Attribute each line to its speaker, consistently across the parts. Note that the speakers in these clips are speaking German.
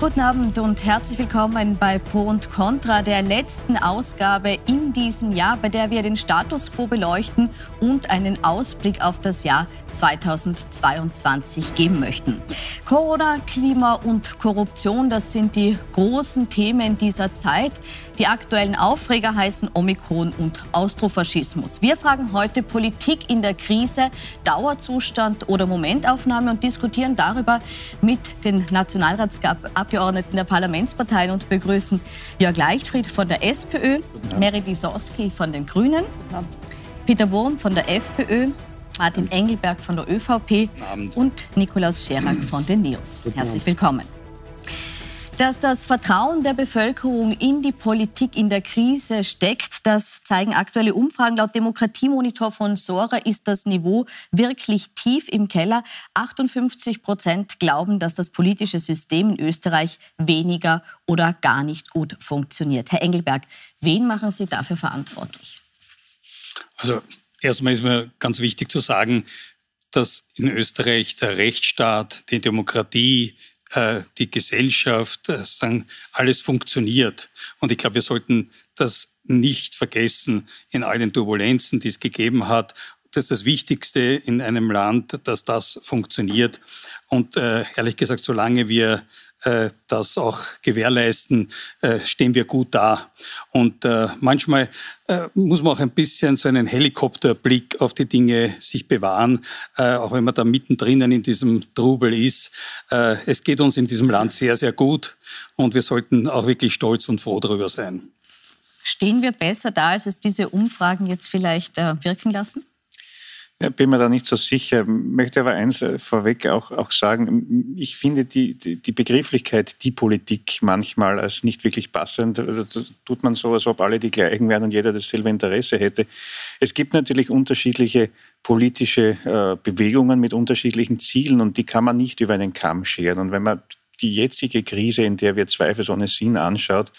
Speaker 1: Guten Abend und herzlich willkommen bei Pro und Contra, der letzten Ausgabe in diesem Jahr, bei der wir den Status quo beleuchten und einen Ausblick auf das Jahr 2022 geben möchten. Corona, Klima und Korruption, das sind die großen Themen dieser Zeit. Die aktuellen Aufreger heißen Omikron und Austrofaschismus. Wir fragen heute Politik in der Krise, Dauerzustand oder Momentaufnahme und diskutieren darüber mit den Nationalratsabgeordneten der Parlamentsparteien und begrüßen Jörg Leichtfried von der SPÖ, Mary Lisowski von den Grünen, Peter Wurm von der FPÖ, Martin Engelberg von der ÖVP und Nikolaus Scherak von den NEOS. Herzlich willkommen. Dass das Vertrauen der Bevölkerung in die Politik in der Krise steckt, das zeigen aktuelle Umfragen. Laut Demokratiemonitor von Sora ist das Niveau wirklich tief im Keller. 58 Prozent glauben, dass das politische System in Österreich weniger oder gar nicht gut funktioniert. Herr Engelberg, wen machen Sie dafür verantwortlich?
Speaker 2: Also erstmal ist mir ganz wichtig zu sagen, dass in Österreich der Rechtsstaat, die Demokratie, äh, die Gesellschaft, äh, alles funktioniert. Und ich glaube, wir sollten das nicht vergessen in all den Turbulenzen, die es gegeben hat. Das ist das Wichtigste in einem Land, dass das funktioniert. Und äh, ehrlich gesagt, solange wir äh, das auch gewährleisten, äh, stehen wir gut da. Und äh, manchmal muss man auch ein bisschen so einen Helikopterblick auf die Dinge sich bewahren, auch wenn man da mittendrin in diesem Trubel ist. Es geht uns in diesem Land sehr, sehr gut und wir sollten auch wirklich stolz und froh darüber sein.
Speaker 1: Stehen wir besser da, als es diese Umfragen jetzt vielleicht wirken lassen?
Speaker 3: Bin mir da nicht so sicher, möchte aber eins äh, vorweg auch, auch sagen. Ich finde die, die, die Begrifflichkeit, die Politik manchmal als nicht wirklich passend. Da tut man so, als ob alle die gleichen wären und jeder dasselbe Interesse hätte. Es gibt natürlich unterschiedliche politische äh, Bewegungen mit unterschiedlichen Zielen und die kann man nicht über einen Kamm scheren. Und wenn man die jetzige Krise, in der wir zweifelsohne Sinn anschaut,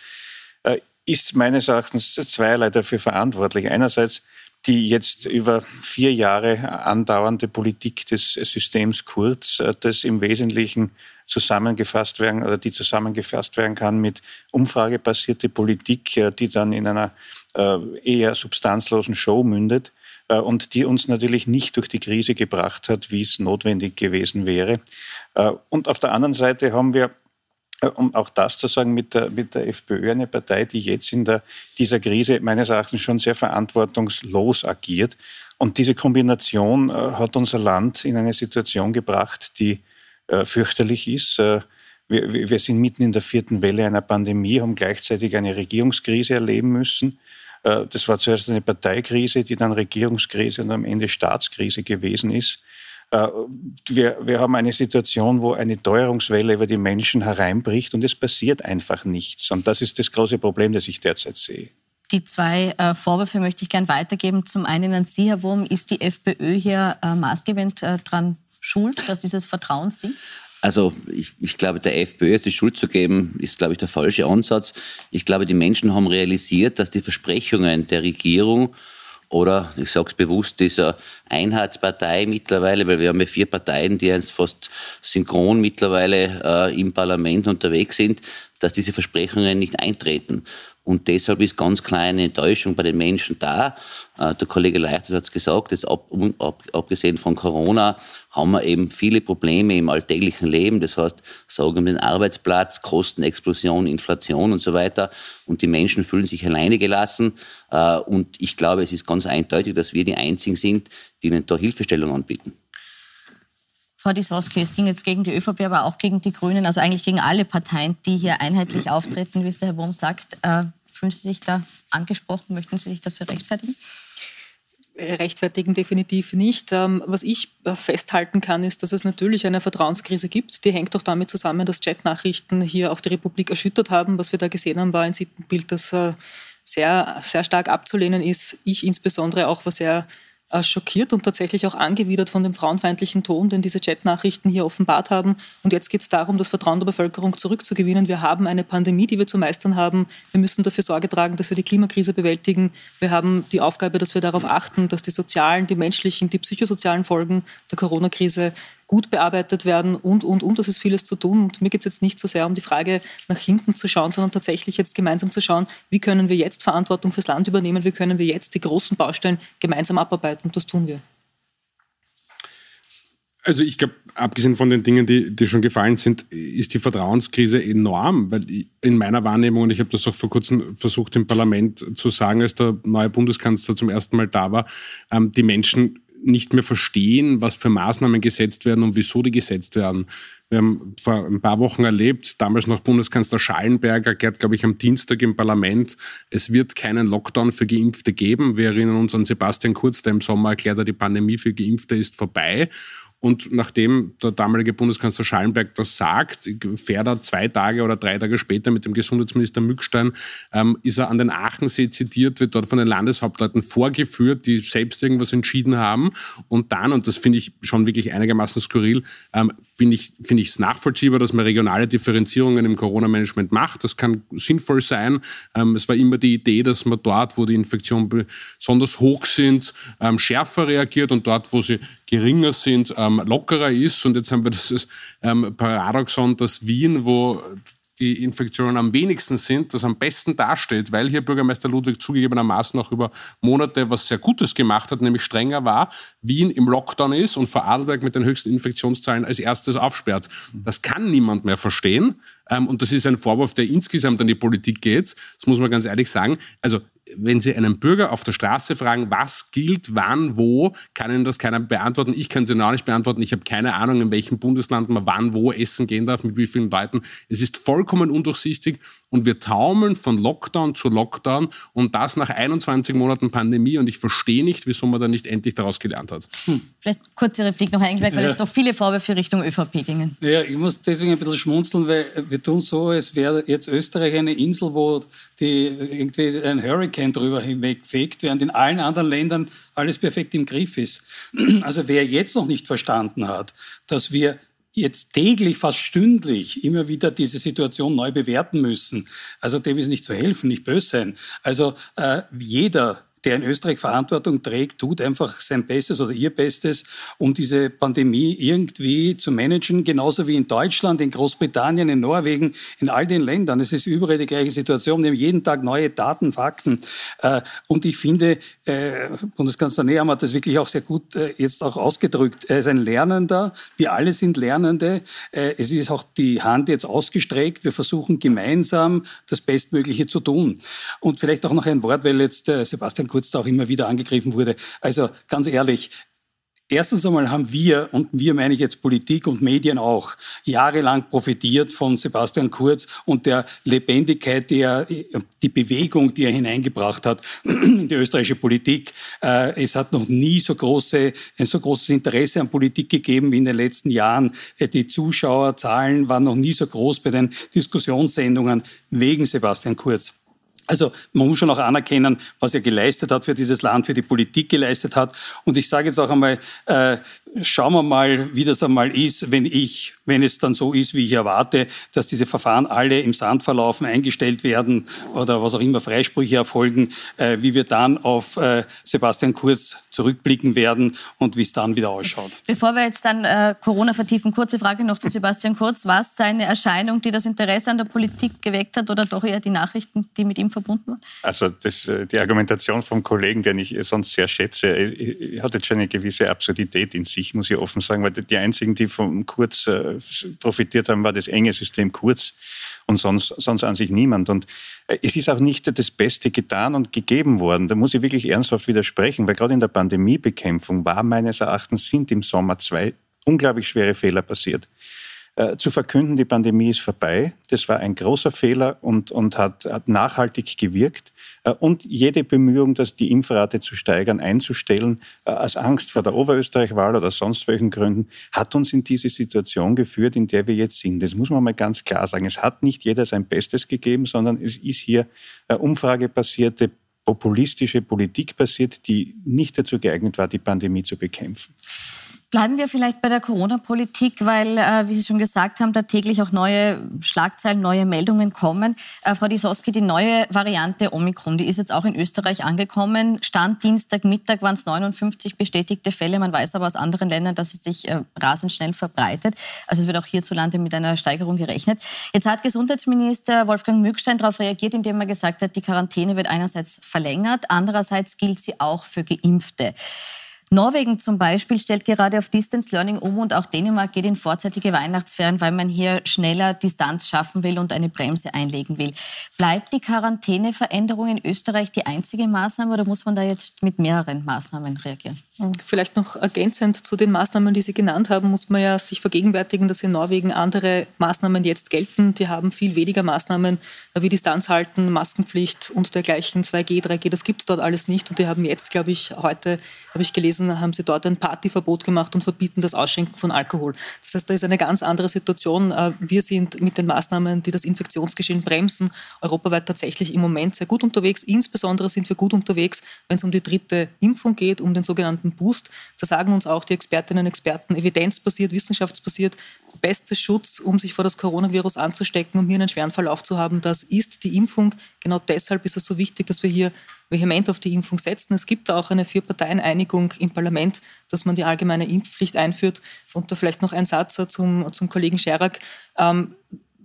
Speaker 3: äh, ist meines Erachtens zweierlei dafür verantwortlich. Einerseits die jetzt über vier Jahre andauernde Politik des Systems Kurz, äh, das im Wesentlichen zusammengefasst werden oder die zusammengefasst werden kann mit umfragebasierte Politik, äh, die dann in einer äh, eher substanzlosen Show mündet und die uns natürlich nicht durch die Krise gebracht hat, wie es notwendig gewesen wäre. Und auf der anderen Seite haben wir um auch das zu sagen, mit der, mit der FPÖ, eine Partei, die jetzt in der, dieser Krise meines Erachtens schon sehr verantwortungslos agiert. Und diese Kombination äh, hat unser Land in eine Situation gebracht, die äh, fürchterlich ist. Äh, wir, wir sind mitten in der vierten Welle einer Pandemie, haben gleichzeitig eine Regierungskrise erleben müssen. Äh, das war zuerst eine Parteikrise, die dann Regierungskrise und am Ende Staatskrise gewesen ist. Äh, wir, wir haben eine Situation, wo eine Teuerungswelle über die Menschen hereinbricht und es passiert einfach nichts. Und das ist das große Problem, das ich derzeit sehe.
Speaker 1: Die zwei äh, Vorwürfe möchte ich gern weitergeben. Zum einen an Sie, Herr Wurm, ist die FPÖ hier äh, maßgebend äh, daran schuld, dass dieses Vertrauen sinkt?
Speaker 4: Also ich, ich, glaube, der FPÖ ist die Schuld zu geben, ist, glaube ich, der falsche Ansatz. Ich glaube, die Menschen haben realisiert, dass die Versprechungen der Regierung oder, ich sage es bewusst, dieser Einheitspartei mittlerweile, weil wir haben ja vier Parteien, die jetzt fast synchron mittlerweile äh, im Parlament unterwegs sind, dass diese Versprechungen nicht eintreten. Und deshalb ist ganz kleine Enttäuschung bei den Menschen da. Äh, der Kollege Leichter hat es gesagt, jetzt ab, ab, abgesehen von Corona haben wir eben viele Probleme im alltäglichen Leben. Das heißt, Sorge um den Arbeitsplatz, Kostenexplosion, Inflation und so weiter. Und die Menschen fühlen sich alleine gelassen. Äh, und ich glaube, es ist ganz eindeutig, dass wir die Einzigen sind, die ihnen da Hilfestellung anbieten.
Speaker 1: Frau Disowski, es ging jetzt gegen die ÖVP, aber auch gegen die Grünen, also eigentlich gegen alle Parteien, die hier einheitlich auftreten, wie es der Herr Wurm sagt. Äh, fühlen Sie sich da angesprochen? Möchten Sie sich dafür rechtfertigen?
Speaker 5: rechtfertigen definitiv nicht. Ähm, was ich äh, festhalten kann, ist, dass es natürlich eine Vertrauenskrise gibt. Die hängt auch damit zusammen, dass Chatnachrichten hier auch die Republik erschüttert haben. Was wir da gesehen haben, war ein Sittenbild, das äh, sehr, sehr stark abzulehnen ist. Ich insbesondere auch war sehr äh, schockiert und tatsächlich auch angewidert von dem frauenfeindlichen Ton, den diese Chatnachrichten hier offenbart haben. Und jetzt geht es darum, das Vertrauen der Bevölkerung zurückzugewinnen. Wir haben eine Pandemie, die wir zu meistern haben. Wir müssen dafür Sorge tragen, dass wir die Klimakrise bewältigen. Wir haben die Aufgabe, dass wir darauf achten, dass die sozialen, die menschlichen, die psychosozialen Folgen der Corona-Krise gut bearbeitet werden und, und, und. Das ist vieles zu tun. Und mir geht es jetzt nicht so sehr um die Frage, nach hinten zu schauen, sondern tatsächlich jetzt gemeinsam zu schauen, wie können wir jetzt Verantwortung fürs Land übernehmen, wie können wir jetzt die großen Baustellen gemeinsam abarbeiten. Und das tun wir.
Speaker 6: Also ich glaube, abgesehen von den Dingen, die, die schon gefallen sind, ist die Vertrauenskrise enorm, weil in meiner Wahrnehmung, und ich habe das auch vor kurzem versucht im Parlament zu sagen, als der neue Bundeskanzler zum ersten Mal da war, ähm, die Menschen nicht mehr verstehen, was für Maßnahmen gesetzt werden und wieso die gesetzt werden. Wir haben vor ein paar Wochen erlebt, damals noch Bundeskanzler Schallenberger erklärt, glaube ich, am Dienstag im Parlament, es wird keinen Lockdown für Geimpfte geben. Wir erinnern uns an Sebastian Kurz, der im Sommer erklärt hat, die Pandemie für Geimpfte ist vorbei. Und nachdem der damalige Bundeskanzler Schallenberg das sagt, fährt er zwei Tage oder drei Tage später mit dem Gesundheitsminister Mückstein, ähm, ist er an den Aachensee zitiert, wird dort von den Landeshauptleuten vorgeführt, die selbst irgendwas entschieden haben. Und dann, und das finde ich schon wirklich einigermaßen skurril, ähm, finde ich es find nachvollziehbar, dass man regionale Differenzierungen im Corona-Management macht. Das kann sinnvoll sein. Ähm, es war immer die Idee, dass man dort, wo die Infektionen besonders hoch sind, ähm, schärfer reagiert und dort, wo sie geringer sind, ähm, lockerer ist. Und jetzt haben wir das ähm, Paradoxon, dass Wien, wo die Infektionen am wenigsten sind, das am besten dasteht, weil hier Bürgermeister Ludwig zugegebenermaßen auch über Monate was sehr Gutes gemacht hat, nämlich strenger war, Wien im Lockdown ist und Vorarlberg mit den höchsten Infektionszahlen als erstes aufsperrt. Das kann niemand mehr verstehen. Ähm, und das ist ein Vorwurf, der insgesamt an die Politik geht. Das muss man ganz ehrlich sagen. Also wenn Sie einen Bürger auf der Straße fragen, was gilt, wann, wo, kann Ihnen das keiner beantworten. Ich kann Sie noch nicht beantworten. Ich habe keine Ahnung, in welchem Bundesland man wann, wo essen gehen darf, mit wie vielen Leuten. Es ist vollkommen undurchsichtig und wir taumeln von Lockdown zu Lockdown und das nach 21 Monaten Pandemie und ich verstehe nicht, wieso man da nicht endlich daraus gelernt hat.
Speaker 1: Hm. Vielleicht kurze Replik noch eingemerkt, weil ja. doch viele Vorwürfe Richtung ÖVP gingen.
Speaker 2: Ja, ich muss deswegen ein bisschen schmunzeln, weil wir tun so, als wäre jetzt Österreich eine Insel, wo die irgendwie ein Hurricane drüber hinwegfegt, während in allen anderen Ländern alles perfekt im Griff ist. Also wer jetzt noch nicht verstanden hat, dass wir jetzt täglich, fast stündlich immer wieder diese Situation neu bewerten müssen. Also dem ist nicht zu helfen, nicht böse sein. Also äh, jeder der in Österreich Verantwortung trägt, tut einfach sein Bestes oder ihr Bestes, um diese Pandemie irgendwie zu managen, genauso wie in Deutschland, in Großbritannien, in Norwegen, in all den Ländern. Es ist überall die gleiche Situation. Wir haben jeden Tag neue Daten, Fakten. Äh, und ich finde, äh, Bundeskanzler Nehammer hat das wirklich auch sehr gut äh, jetzt auch ausgedrückt. Er ist ein Lernender. Wir alle sind Lernende. Es ist auch die Hand jetzt ausgestreckt. Wir versuchen gemeinsam das Bestmögliche zu tun. Und vielleicht auch noch ein Wort, weil jetzt Sebastian Kurz da auch immer wieder angegriffen wurde. Also ganz ehrlich, Erstens einmal haben wir, und wir meine ich jetzt Politik und Medien auch, jahrelang profitiert von Sebastian Kurz und der Lebendigkeit, die, er, die Bewegung, die er hineingebracht hat in die österreichische Politik. Äh, es hat noch nie so, große, ein so großes Interesse an Politik gegeben wie in den letzten Jahren. Äh, die Zuschauerzahlen waren noch nie so groß bei den Diskussionssendungen wegen Sebastian Kurz. Also man muss schon auch anerkennen, was er geleistet hat für dieses Land, für die Politik geleistet hat. Und ich sage jetzt auch einmal, äh, schauen wir mal, wie das einmal ist, wenn ich, wenn es dann so ist, wie ich erwarte, dass diese Verfahren alle im Sand verlaufen, eingestellt werden oder was auch immer Freisprüche erfolgen, äh, wie wir dann auf äh, Sebastian Kurz zurückblicken werden und wie es dann wieder ausschaut.
Speaker 1: Bevor wir jetzt dann äh, Corona vertiefen, kurze Frage noch zu Sebastian Kurz. War es seine Erscheinung, die das Interesse an der Politik geweckt hat oder doch eher die Nachrichten, die mit ihm verbunden waren?
Speaker 3: Also das, äh, die Argumentation vom Kollegen, den ich sonst sehr schätze, hat jetzt schon eine gewisse Absurdität in sich, muss ich offen sagen, weil die einzigen, die vom Kurz äh, profitiert haben, war das enge System Kurz und sonst, sonst an sich niemand. Und äh, es ist auch nicht das Beste getan und gegeben worden. Da muss ich wirklich ernsthaft widersprechen, weil gerade in der Pandemiebekämpfung war meines Erachtens sind im Sommer zwei unglaublich schwere Fehler passiert. Äh, zu verkünden, die Pandemie ist vorbei. Das war ein großer Fehler und, und hat, hat nachhaltig gewirkt. Äh, und jede Bemühung, dass die Impfrate zu steigern, einzustellen, äh, aus Angst vor der Oberösterreich-Wahl oder sonst welchen Gründen, hat uns in diese Situation geführt, in der wir jetzt sind. Das muss man mal ganz klar sagen. Es hat nicht jeder sein Bestes gegeben, sondern es ist hier umfragebasierte populistische Politik passiert, die nicht dazu geeignet war, die Pandemie zu bekämpfen.
Speaker 1: Bleiben wir vielleicht bei der Corona-Politik, weil, äh, wie Sie schon gesagt haben, da täglich auch neue Schlagzeilen, neue Meldungen kommen. Äh, Frau Disoski, die neue Variante Omikron, die ist jetzt auch in Österreich angekommen. Stand Dienstagmittag waren es 59 bestätigte Fälle. Man weiß aber aus anderen Ländern, dass es sich äh, rasend schnell verbreitet. Also es wird auch hierzulande mit einer Steigerung gerechnet. Jetzt hat Gesundheitsminister Wolfgang Mückstein darauf reagiert, indem er gesagt hat, die Quarantäne wird einerseits verlängert, andererseits gilt sie auch für Geimpfte. Norwegen zum Beispiel stellt gerade auf Distance Learning um und auch Dänemark geht in vorzeitige Weihnachtsferien, weil man hier schneller Distanz schaffen will und eine Bremse einlegen will. Bleibt die Quarantäneveränderung in Österreich die einzige Maßnahme oder muss man da jetzt mit mehreren Maßnahmen reagieren?
Speaker 5: Vielleicht noch ergänzend zu den Maßnahmen, die Sie genannt haben, muss man ja sich vergegenwärtigen, dass in Norwegen andere Maßnahmen jetzt gelten. Die haben viel weniger Maßnahmen wie Distanz halten, Maskenpflicht und dergleichen, 2G, 3G, das gibt es dort alles nicht. Und die haben jetzt, glaube ich, heute, habe ich gelesen, Hessen haben sie dort ein Partyverbot gemacht und verbieten das Ausschenken von Alkohol. Das heißt, da ist eine ganz andere Situation. Äh, wir sind mit den Maßnahmen, die das Infektionsgeschehen bremsen, europaweit tatsächlich im Moment sehr gut unterwegs. Insbesondere sind wir gut unterwegs, wenn es um die dritte Impfung geht, um den sogenannten Boost. Da sagen uns auch die Expertinnen und Experten, evidenzbasiert, wissenschaftsbasiert, beste Schutz, um sich vor das Coronavirus anzustecken, um hier einen schweren Verlauf zu haben, das ist die Impfung. Genau deshalb ist es so wichtig, dass wir hier vehement auf die Impfung setzen. Es gibt auch eine Vier-Parteien-Einigung im Parlament, dass man die allgemeine Impfpflicht einführt. Und da vielleicht noch ein Satz zum, zum Kollegen Scherak. Ähm,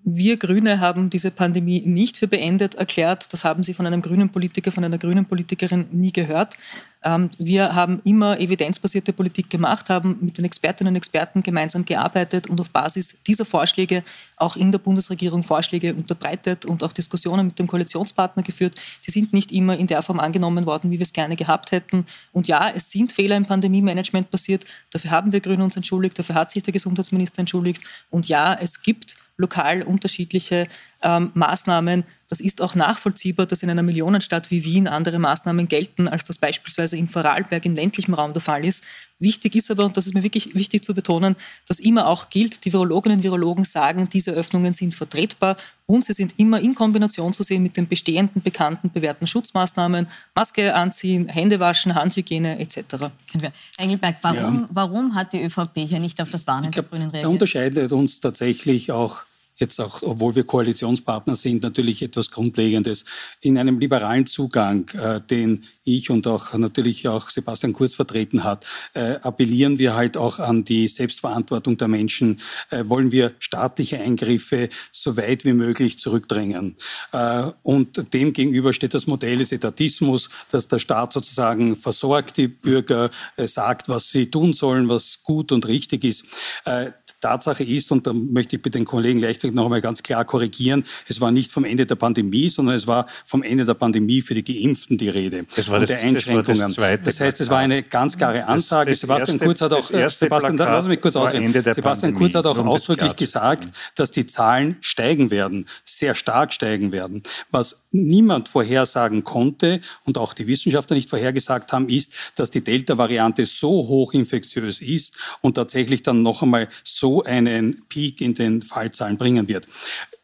Speaker 5: wir Grüne haben diese Pandemie nicht für beendet erklärt. Das haben Sie von einem grünen Politiker, von einer grünen Politikerin nie gehört. Ähm, wir haben immer evidenzbasierte Politik gemacht, haben mit den Expertinnen und Experten gemeinsam gearbeitet und auf Basis dieser Vorschläge auch in der Bundesregierung Vorschläge unterbreitet und auch Diskussionen mit dem Koalitionspartner geführt. Sie sind nicht immer in der Form angenommen worden, wie wir es gerne gehabt hätten. Und ja, es sind Fehler im Pandemie-Management passiert. Dafür haben wir Grüne uns entschuldigt, dafür hat sich der Gesundheitsminister entschuldigt. Und ja, es gibt lokal unterschiedliche ähm, Maßnahmen. Das ist auch nachvollziehbar, dass in einer Millionenstadt wie Wien andere Maßnahmen gelten, als das beispielsweise in Vorarlberg im ländlichen Raum der Fall ist. Wichtig ist aber, und das ist mir wirklich wichtig zu betonen, dass immer auch gilt, die Virologinnen und Virologen sagen, diese Öffnungen sind vertretbar und sie sind immer in Kombination zu sehen mit den bestehenden, bekannten, bewährten Schutzmaßnahmen, Maske anziehen, Hände waschen, Handhygiene etc.
Speaker 1: Engelberg, warum, ja. warum hat die ÖVP hier nicht auf das Warnen der Grünen reagiert?
Speaker 2: Da unterscheidet uns tatsächlich auch jetzt auch, obwohl wir Koalitionspartner sind, natürlich etwas Grundlegendes. In einem liberalen Zugang, äh, den ich und auch natürlich auch Sebastian Kurz vertreten hat, äh, appellieren wir halt auch an die Selbstverantwortung der Menschen, äh, wollen wir staatliche Eingriffe so weit wie möglich zurückdrängen. Äh, und dem gegenüber steht das Modell des Etatismus, dass der Staat sozusagen versorgt die Bürger, äh, sagt, was sie tun sollen, was gut und richtig ist. Tatsache ist, und da möchte ich bitte den Kollegen Leichtweg noch einmal ganz klar korrigieren, es war nicht vom Ende der Pandemie, sondern es war vom Ende der Pandemie für die Geimpften die Rede.
Speaker 3: Das war das, der Einschränkungen. Das,
Speaker 2: das, das heißt, es war eine ganz klare Ansage. Sebastian erste, Kurz hat auch, Sebastian, lass mich kurz ausreden. Sebastian Kurz hat auch ausdrücklich gesagt, dass die Zahlen steigen werden, sehr stark steigen werden. Was niemand vorhersagen konnte und auch die Wissenschaftler nicht vorhergesagt haben, ist, dass die Delta-Variante so hochinfektiös ist und tatsächlich dann noch einmal so so einen Peak in den Fallzahlen bringen wird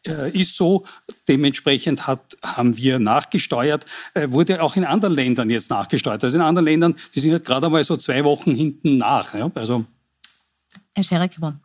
Speaker 2: äh, ist so. Dementsprechend hat, haben wir nachgesteuert, äh, wurde auch in anderen Ländern jetzt nachgesteuert. Also in anderen Ländern, die sind halt gerade einmal so zwei Wochen hinten nach. Ja? Also
Speaker 1: Herr Scherer-Gewon.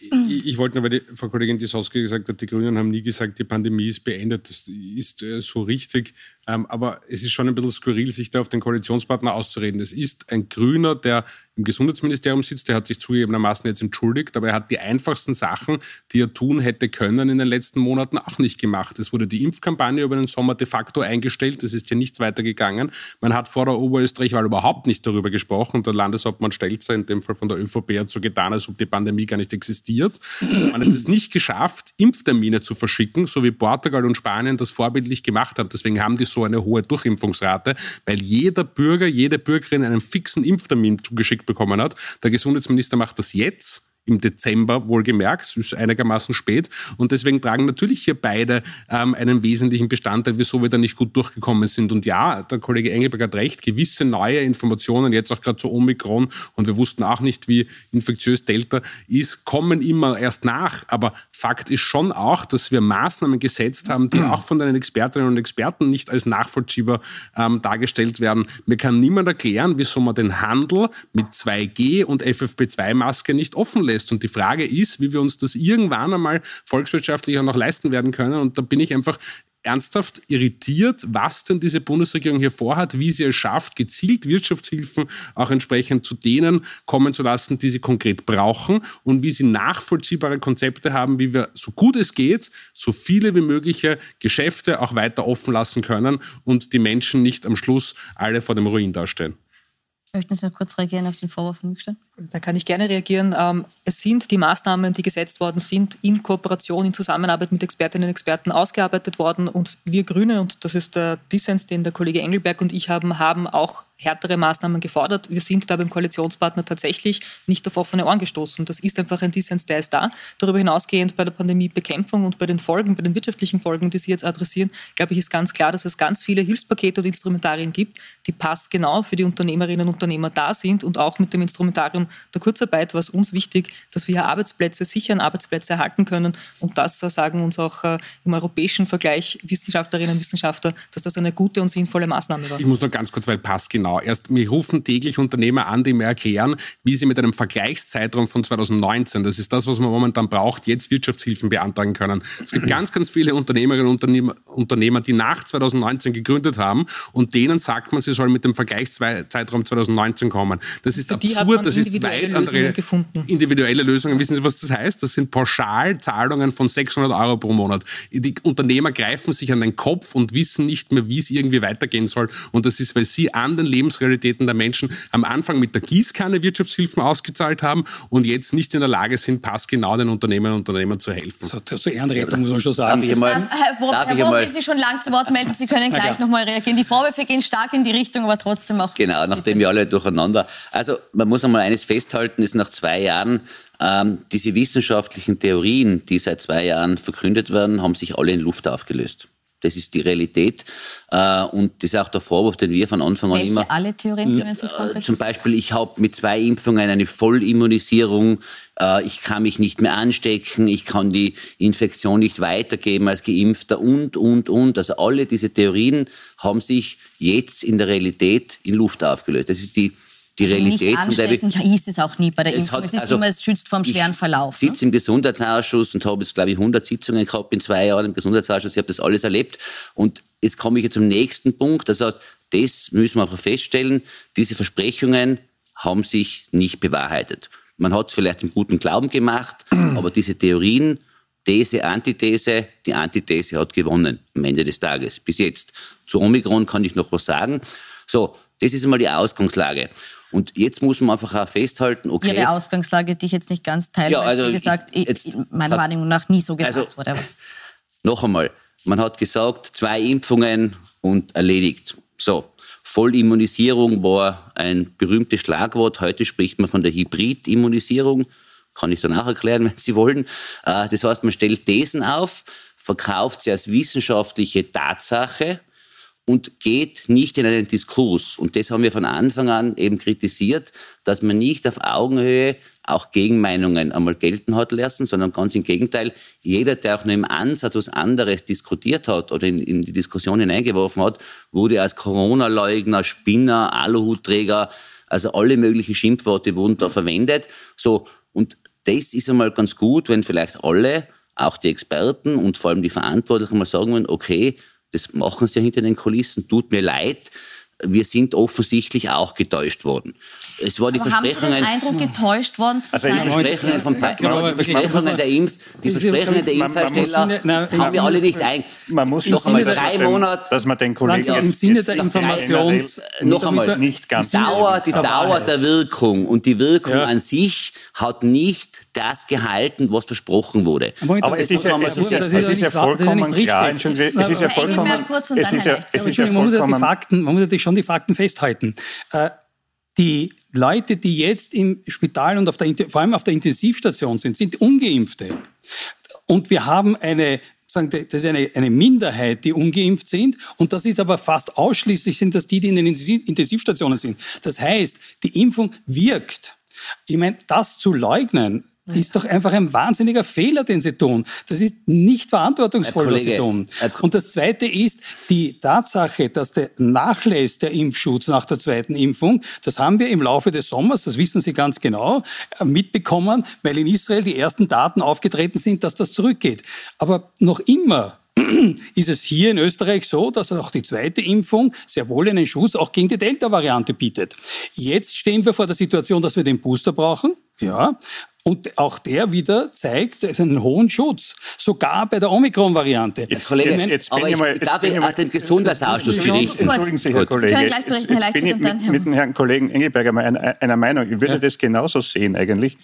Speaker 6: Ich, ich, wollte nur, weil die Frau Kollegin Disowski gesagt hat, die Grünen haben nie gesagt, die Pandemie ist beendet. Das ist äh, so richtig. Ähm, aber es ist schon ein bisschen skurril, sich da auf den Koalitionspartner auszureden. Es ist ein Grüner, der im Gesundheitsministerium sitzt, der hat sich zugegebenermaßen jetzt entschuldigt, aber er hat die einfachsten Sachen, die er tun hätte können in den letzten Monaten, auch nicht gemacht. Es wurde die Impfkampagne über den Sommer de facto eingestellt, es ist ja nichts weitergegangen. Man hat vor der Oberösterreich-Wahl überhaupt nicht darüber gesprochen. Der Landeshauptmann Stelzer, in dem Fall von der ÖVP, hat so getan, als ob die Pandemie gar nicht existiert. Man hat es nicht geschafft, Impftermine zu verschicken, so wie Portugal und Spanien das vorbildlich gemacht haben. Deswegen haben die so so eine hohe Durchimpfungsrate, weil jeder Bürger, jede Bürgerin einen fixen Impftermin zugeschickt bekommen hat. Der Gesundheitsminister macht das jetzt im Dezember wohlgemerkt, es ist einigermaßen spät und deswegen tragen natürlich hier beide ähm, einen wesentlichen Bestandteil, wieso wir da nicht gut durchgekommen sind. Und ja, der Kollege Engelberg hat recht, gewisse neue Informationen, jetzt auch gerade zu Omikron und wir wussten auch nicht, wie infektiös Delta ist, kommen immer erst nach, aber Fakt ist schon auch, dass wir Maßnahmen gesetzt haben, die auch von den Expertinnen und Experten nicht als nachvollziehbar ähm, dargestellt werden. Mir kann niemand erklären, wieso man den Handel mit 2G und FFP2-Maske nicht offen lässt. Und die Frage ist, wie wir uns das irgendwann einmal volkswirtschaftlich auch noch leisten werden können. Und da bin ich einfach ernsthaft irritiert, was denn diese Bundesregierung hier vorhat, wie sie es schafft, gezielt Wirtschaftshilfen auch entsprechend zu denen kommen zu lassen, die sie konkret brauchen und wie sie nachvollziehbare Konzepte haben, wie wir so gut es geht, so viele wie mögliche Geschäfte auch weiter offen lassen können und die Menschen nicht am Schluss alle vor dem Ruin dastehen.
Speaker 1: Möchten Sie noch kurz reagieren auf den Vorwurf von Mückstein?
Speaker 5: Da kann ich gerne reagieren. Ähm, es sind die Maßnahmen, die gesetzt worden sind, in Kooperation, in Zusammenarbeit mit Expertinnen und Experten ausgearbeitet worden. Und wir Grüne, und das ist der Dissens, den der Kollege Engelberg und ich haben, haben auch härtere Maßnahmen gefordert. Wir sind da beim Koalitionspartner tatsächlich nicht auf offene Ohren gestoßen. Das ist einfach ein Dissens, der ist da. Darüber hinausgehend bei der Pandemiebekämpfung und bei den Folgen, bei den wirtschaftlichen Folgen, die Sie jetzt adressieren, glaube ich, ist ganz klar, dass es ganz viele Hilfspakete und Instrumentarien gibt, die passgenau für die Unternehmerinnen und Unternehmer da sind. Und auch mit dem Instrumentarium der Kurzarbeit war es uns wichtig, dass wir hier Arbeitsplätze, sicheren Arbeitsplätze erhalten können. Und das sagen uns auch äh, im europäischen Vergleich Wissenschaftlerinnen und Wissenschaftler, dass das eine gute und sinnvolle Maßnahme war.
Speaker 6: Ich muss noch ganz kurz, weil passgenau genau. Erst mir rufen täglich Unternehmer an, die mir erklären, wie sie mit einem Vergleichszeitraum von 2019, das ist das, was man momentan braucht, jetzt Wirtschaftshilfen beantragen können. Es gibt ganz, ganz viele Unternehmerinnen und Unternehmer, Unternehmer, die nach 2019 gegründet haben und denen sagt man, sie sollen mit dem Vergleichszeitraum 2019 kommen. Das ist absurd, das ist weit andere gefunden. individuelle Lösungen. Wissen Sie, was das heißt? Das sind Pauschalzahlungen von 600 Euro pro Monat. Die Unternehmer greifen sich an den Kopf und wissen nicht mehr, wie es irgendwie weitergehen soll. Und das ist, weil sie an den Lebensrealitäten der Menschen am Anfang mit der Gießkanne Wirtschaftshilfen ausgezahlt haben und jetzt nicht in der Lage sind, passgenau den Unternehmen und Unternehmern zu helfen.
Speaker 2: So, zur Ehrenrettung muss man schon sagen.
Speaker 1: Darf ich mal, Herr Wurm, Herr Wurm will Sie schon lang zu Wort melden. Sie können gleich nochmal reagieren. Die Vorwürfe gehen stark in die Richtung, aber trotzdem auch.
Speaker 4: Genau, nachdem wir alle durcheinander. Also man muss einmal eines festhalten, ist nach zwei Jahren ähm, diese wissenschaftlichen Theorien, die seit zwei Jahren verkündet werden, haben sich alle in Luft aufgelöst. Das ist die Realität. Äh, und das ist auch der Vorwurf, den wir von Anfang
Speaker 1: Welche
Speaker 4: an immer.
Speaker 1: alle Theorien können Sie
Speaker 4: konkret Zum Beispiel, ich habe mit zwei Impfungen eine Vollimmunisierung. Äh, ich kann mich nicht mehr anstecken. Ich kann die Infektion nicht weitergeben als Geimpfter und, und, und. Also alle diese Theorien haben sich jetzt in der Realität in Luft aufgelöst. Das ist die die also Realität
Speaker 1: nicht von der hieß es auch nie bei der es Impfung. Hat, es ist also, immer, es schützt vor dem schweren Verlauf.
Speaker 4: Ich sitze ne? im Gesundheitsausschuss und habe jetzt, glaube ich, 100 Sitzungen gehabt in zwei Jahren im Gesundheitsausschuss. Ich habe das alles erlebt. Und jetzt komme ich jetzt zum nächsten Punkt. Das heißt, das müssen wir einfach feststellen. Diese Versprechungen haben sich nicht bewahrheitet. Man hat es vielleicht im guten Glauben gemacht, aber diese Theorien, These, Antithese, die Antithese hat gewonnen am Ende des Tages. Bis jetzt. Zu Omikron kann ich noch was sagen. So, das ist einmal die Ausgangslage. Und jetzt muss man einfach auch festhalten, okay.
Speaker 1: Ihre Ausgangslage, die ich jetzt nicht ganz teile, ja, also wie gesagt, ich, jetzt, meiner hat, Wahrnehmung nach nie so gesagt also, wurde.
Speaker 4: Noch einmal, man hat gesagt, zwei Impfungen und erledigt. So, Vollimmunisierung war ein berühmtes Schlagwort. Heute spricht man von der Hybridimmunisierung. Kann ich dann auch erklären, wenn Sie wollen. Äh, das heißt, man stellt Thesen auf, verkauft sie als wissenschaftliche Tatsache und geht nicht in einen Diskurs. Und das haben wir von Anfang an eben kritisiert, dass man nicht auf Augenhöhe auch Gegenmeinungen einmal gelten hat lassen, sondern ganz im Gegenteil, jeder, der auch nur im Ansatz was anderes diskutiert hat oder in, in die Diskussion hineingeworfen hat, wurde als Corona-Leugner, Spinner, Aluhutträger, also alle möglichen Schimpfworte wurden da verwendet. So, und das ist einmal ganz gut, wenn vielleicht alle, auch die Experten und vor allem die Verantwortlichen mal sagen wollen, okay, das machen sie ja hinter den Kulissen. Tut mir leid. Wir sind offensichtlich auch getäuscht worden. Es war die Aber Versprechungen.
Speaker 1: Haben Sie den Eindruck, getäuscht worden zu
Speaker 4: also sein? Die Versprechungen, vom, ja, genau, die Versprechungen der Impf, die Versprechungen der Impfhersteller haben wir alle nicht ein.
Speaker 3: Man muss
Speaker 4: noch einmal drei Monate,
Speaker 3: dass man den Kollegen
Speaker 2: ja, im Sinne der Informations
Speaker 4: noch einmal nicht ganz Dauer, die Dauer der Wirkung und die Wirkung ja. an sich hat nicht das gehalten, was versprochen wurde.
Speaker 3: Aber es ist ja, es ist ja, es ist ja vollkommen klar. Es ist ja vollkommen. Es ist ja, ja vollkommen.
Speaker 2: Man muss natürlich schon die Fakten festhalten. Äh, die Leute, die jetzt im Spital und auf der, vor allem auf der Intensivstation sind, sind ungeimpfte. Und wir haben eine das ist eine, eine Minderheit, die ungeimpft sind. Und das ist aber fast ausschließlich sind das die, die in den Intensivstationen sind. Das heißt, die Impfung wirkt. Ich meine, das zu leugnen, ist doch einfach ein wahnsinniger Fehler, den Sie tun. Das ist nicht verantwortungsvoll, Kollege, was Sie tun. Und das Zweite ist die Tatsache, dass der nachlässt, der Impfschutz nach der zweiten Impfung, das haben wir im Laufe des Sommers, das wissen Sie ganz genau, äh, mitbekommen, weil in Israel die ersten Daten aufgetreten sind, dass das zurückgeht. Aber noch immer ist es hier in Österreich so, dass auch die zweite Impfung sehr wohl einen Schutz auch gegen die Delta-Variante bietet. Jetzt stehen wir vor der Situation, dass wir den Booster brauchen. Ja, und auch der wieder zeigt einen hohen Schutz, sogar bei der Omikron-Variante.
Speaker 4: Jetzt, Kollege, jetzt, jetzt bin ich, mal, jetzt darf ich aus dem Gesundheitsausschuss berichten.
Speaker 3: Entschuldigen Sie, Herr Kollege. Jetzt, jetzt bin ich mit, mit dem Herrn Kollegen Engelberger mal einer, einer Meinung. Ich würde ja. das genauso sehen eigentlich.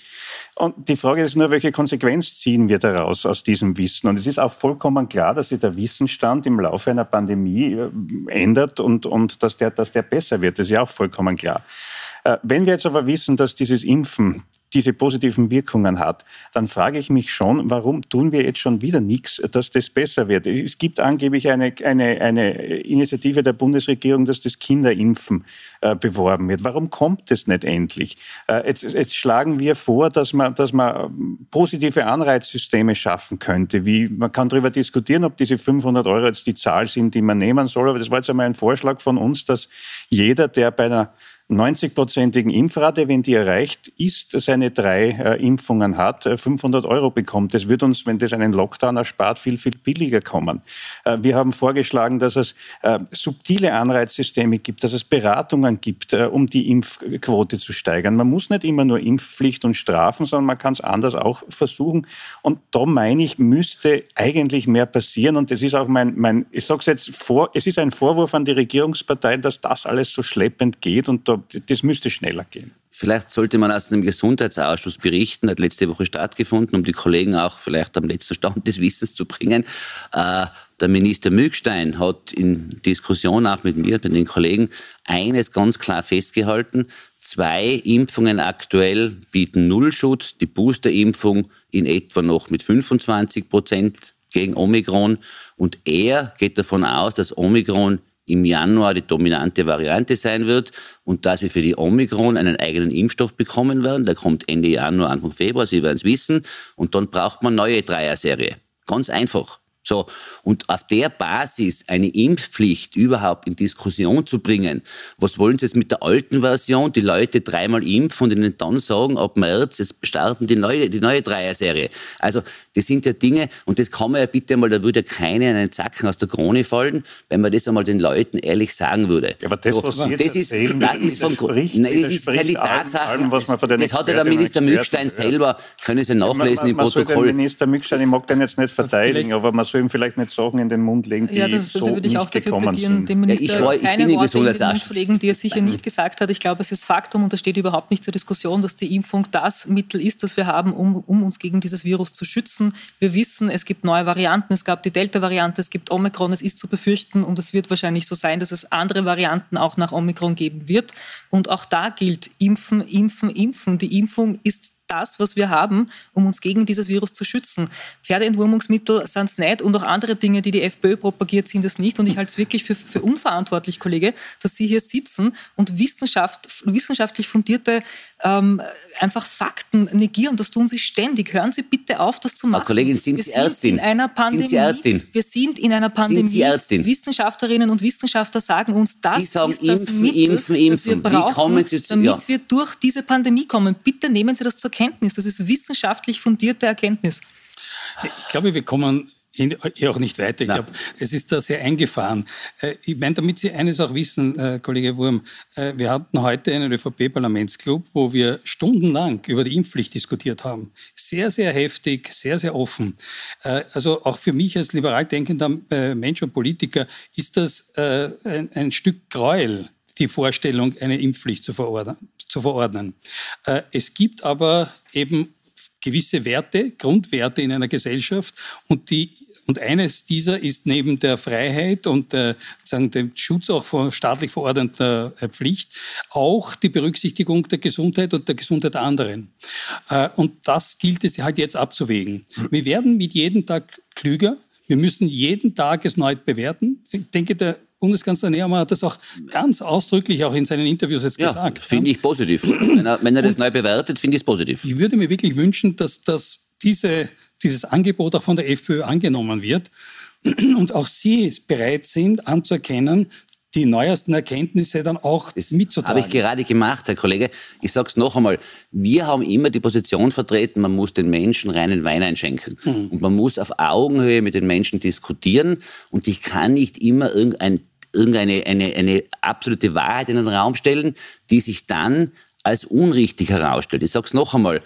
Speaker 3: Und die Frage ist nur, welche Konsequenz ziehen wir daraus aus diesem Wissen? Und es ist auch vollkommen klar, dass sich der Wissensstand im Laufe einer Pandemie äh, ändert und, und dass, der, dass der besser wird. Das ist ja auch vollkommen klar. Äh, wenn wir jetzt aber wissen, dass dieses Impfen diese positiven Wirkungen hat, dann frage ich mich schon, warum tun wir jetzt schon wieder nichts, dass das besser wird? Es gibt angeblich eine, eine, eine Initiative der Bundesregierung, dass das Kinderimpfen äh, beworben wird. Warum kommt es nicht endlich? Äh, jetzt, jetzt, schlagen wir vor, dass man, dass man positive Anreizsysteme schaffen könnte. Wie, man kann darüber diskutieren, ob diese 500 Euro jetzt die Zahl sind, die man nehmen soll, aber das war jetzt einmal ein Vorschlag von uns, dass jeder, der bei einer 90-prozentigen Impfrate, wenn die erreicht ist, seine drei äh, Impfungen hat, 500 äh, Euro bekommt. Das wird uns, wenn das einen Lockdown erspart, viel, viel billiger kommen. Äh, wir haben vorgeschlagen, dass es äh, subtile Anreizsysteme gibt, dass es Beratungen gibt, äh, um die Impfquote zu steigern. Man muss nicht immer nur Impfpflicht und Strafen, sondern man kann es anders auch versuchen. Und da meine ich, müsste eigentlich mehr passieren. Und das ist auch mein, mein ich sage es jetzt vor, es ist ein Vorwurf an die Regierungsparteien, dass das alles so schleppend geht und da das müsste schneller gehen.
Speaker 4: Vielleicht sollte man aus dem Gesundheitsausschuss berichten, hat letzte Woche stattgefunden, um die Kollegen auch vielleicht am letzten Stand des Wissens zu bringen. Äh, der Minister Mügstein hat in Diskussion auch mit mir, mit den Kollegen, eines ganz klar festgehalten. Zwei Impfungen aktuell bieten Nullschutz, die Boosterimpfung in etwa noch mit 25 Prozent gegen Omikron. Und er geht davon aus, dass Omikron im Januar die dominante Variante sein wird und dass wir für die Omikron einen eigenen Impfstoff bekommen werden. Der kommt Ende Januar, Anfang Februar, Sie werden es wissen. Und dann braucht man neue Dreier-Serie. Ganz einfach. So, und auf der Basis eine Impfpflicht überhaupt in Diskussion zu bringen, was wollen Sie jetzt mit der alten Version, die Leute dreimal impfen und ihnen dann sagen, ab März es starten die neue, die neue Dreier-Serie. Also, das sind ja Dinge, und das kann man ja bitte mal, da würde ja keiner in einen Zacken aus der Krone fallen, wenn man das einmal den Leuten ehrlich sagen würde.
Speaker 3: Ja, aber das, was so,
Speaker 4: das ist, das ist von, nein, das ist halt die Tatsache, das, das hat ja der Minister Mückstein selber, können Sie nachlesen man, man, man im Protokoll.
Speaker 3: Den Minister Mückstein, ich mag den jetzt nicht verteidigen, aber man soll ihm vielleicht nicht Sachen in den Mund legen, die
Speaker 5: ja, das,
Speaker 3: so
Speaker 5: würde ich auch
Speaker 3: nicht gekommen sind.
Speaker 5: Dem Minister ja, ich war, ich keine bin Worte in den Mund legen, die er sicher nicht gesagt hat. Ich glaube, es ist Faktum und das steht überhaupt nicht zur Diskussion, dass die Impfung das Mittel ist, das wir haben, um, um uns gegen dieses Virus zu schützen. Wir wissen, es gibt neue Varianten, es gab die Delta-Variante, es gibt Omikron, es ist zu befürchten und es wird wahrscheinlich so sein, dass es andere Varianten auch nach Omikron geben wird. Und auch da gilt, impfen, impfen, impfen. Die Impfung ist das, was wir haben, um uns gegen dieses Virus zu schützen. Pferdeentwurmungsmittel sind es nicht und auch andere Dinge, die die FPÖ propagiert, sind es nicht. Und ich halte es wirklich für, für unverantwortlich, Kollege, dass Sie hier sitzen und Wissenschaft, wissenschaftlich fundierte ähm, einfach Fakten negieren. Das tun Sie ständig. Hören Sie bitte auf, das zu machen.
Speaker 4: Frau Kollegin, sind
Speaker 5: wir
Speaker 4: Sie Ärztin?
Speaker 5: in einer Pandemie.
Speaker 4: Sind Sie Ärztin?
Speaker 5: Wir sind in einer Pandemie.
Speaker 4: Sind Sie Ärztin?
Speaker 5: Wissenschaftlerinnen und Wissenschaftler sagen uns, das
Speaker 4: Sie sagen,
Speaker 5: ist das
Speaker 4: impfen,
Speaker 5: Mittel,
Speaker 4: impfen, impfen.
Speaker 5: das wir brauchen,
Speaker 4: Wie kommen Sie zu,
Speaker 5: damit
Speaker 4: ja.
Speaker 5: wir durch diese Pandemie kommen. Bitte nehmen Sie das zur Kenntnis. Das ist wissenschaftlich fundierte Erkenntnis.
Speaker 2: Ich glaube, wir kommen hier auch nicht weiter. Ich glaube, es ist da sehr eingefahren. Äh, ich meine, damit Sie eines auch wissen, äh, Kollege Wurm, äh, wir hatten heute einen ÖVP-Parlamentsclub, wo wir stundenlang über die Impfpflicht diskutiert haben. Sehr, sehr heftig, sehr, sehr offen. Also auch für mich als liberal denkender Mensch und Politiker ist das ein, ein Stück Gräuel, die Vorstellung, eine Impfpflicht zu verordnen. Zu verordnen. Es gibt aber eben gewisse Werte, Grundwerte in einer Gesellschaft und die und eines dieser ist neben der Freiheit und äh, sagen, dem Schutz auch von staatlich verordneter äh, Pflicht auch die Berücksichtigung der Gesundheit und der Gesundheit der anderen. Äh, und das gilt es halt jetzt abzuwägen. Wir werden mit jedem Tag klüger. Wir müssen jeden Tag es neu bewerten. Ich denke, der Bundeskanzler Nehammer hat das auch ganz ausdrücklich auch in seinen Interviews jetzt
Speaker 4: ja,
Speaker 2: gesagt.
Speaker 4: Finde ich positiv. wenn er, wenn er das neu bewertet, finde ich es positiv.
Speaker 2: Ich würde mir wirklich wünschen, dass, dass diese, dieses Angebot auch von der FPÖ angenommen wird und auch Sie bereit sind anzuerkennen, die neuesten Erkenntnisse dann auch das mitzutragen.
Speaker 4: Habe ich gerade gemacht, Herr Kollege. Ich sage es noch einmal. Wir haben immer die Position vertreten, man muss den Menschen reinen Wein einschenken. Mhm. Und man muss auf Augenhöhe mit den Menschen diskutieren. Und ich kann nicht immer irgendein, irgendeine eine, eine absolute Wahrheit in den Raum stellen, die sich dann als unrichtig herausstellt. Ich sage es noch einmal.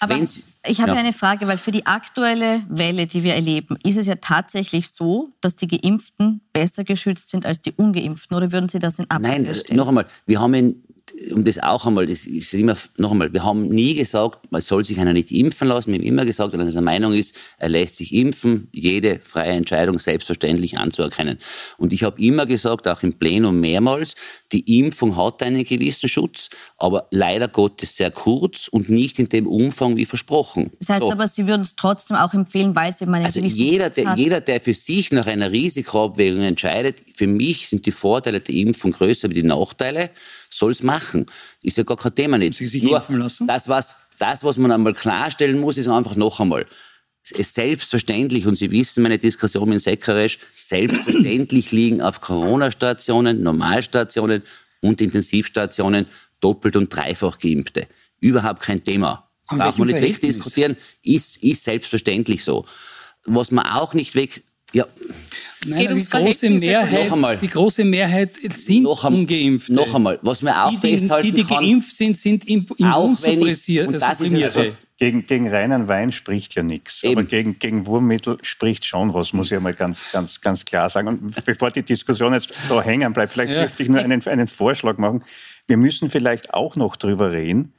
Speaker 1: Aber Wenn's, ich habe ja. eine Frage, weil für die aktuelle Welle, die wir erleben, ist es ja tatsächlich so, dass die Geimpften besser geschützt sind als die Ungeimpften. Oder würden Sie das in
Speaker 4: Abrede Nein, stellen? noch einmal, wir haben in um das auch einmal, das ist immer, noch einmal, wir haben nie gesagt, man soll sich einer nicht impfen lassen. Wir haben immer gesagt, wenn er der Meinung ist, er lässt sich impfen, jede freie Entscheidung selbstverständlich anzuerkennen. Und ich habe immer gesagt, auch im Plenum mehrmals, die Impfung hat einen gewissen Schutz, aber leider Gottes sehr kurz und nicht in dem Umfang wie versprochen.
Speaker 1: Das heißt so. aber, Sie würden es trotzdem auch empfehlen, weil Sie meine
Speaker 4: Also jeder der, jeder, der für sich nach einer Risikoabwägung entscheidet, für mich sind die Vorteile der Impfung größer wie die Nachteile soll es machen. Ist ja gar kein Thema nicht.
Speaker 2: Sie sich Nur impfen lassen?
Speaker 4: Das was, das, was man einmal klarstellen muss, ist einfach noch einmal. Selbstverständlich, und Sie wissen meine Diskussion mit Sekresch, selbstverständlich liegen auf Corona-Stationen, Normalstationen und Intensivstationen doppelt und dreifach Geimpfte. Überhaupt kein Thema. Braucht man nicht wegdiskutieren, ist, ist selbstverständlich so. Was man auch nicht weg, ja,
Speaker 2: Nein, die große Mehrheit, noch einmal. die große Mehrheit sind noch
Speaker 4: ein,
Speaker 2: ungeimpft.
Speaker 4: Noch einmal, was wir auch
Speaker 2: die,
Speaker 4: festhalten
Speaker 2: Die, die
Speaker 4: kann,
Speaker 2: geimpft sind, sind immunsuppressiert.
Speaker 3: Also gegen, gegen reinen Wein spricht ja nichts. Aber gegen, gegen Wurmmittel spricht schon was, muss ich einmal ganz, ganz, ganz klar sagen. Und bevor die Diskussion jetzt da hängen bleibt, vielleicht ja. dürfte ich nur einen, einen Vorschlag machen. Wir müssen vielleicht auch noch drüber reden,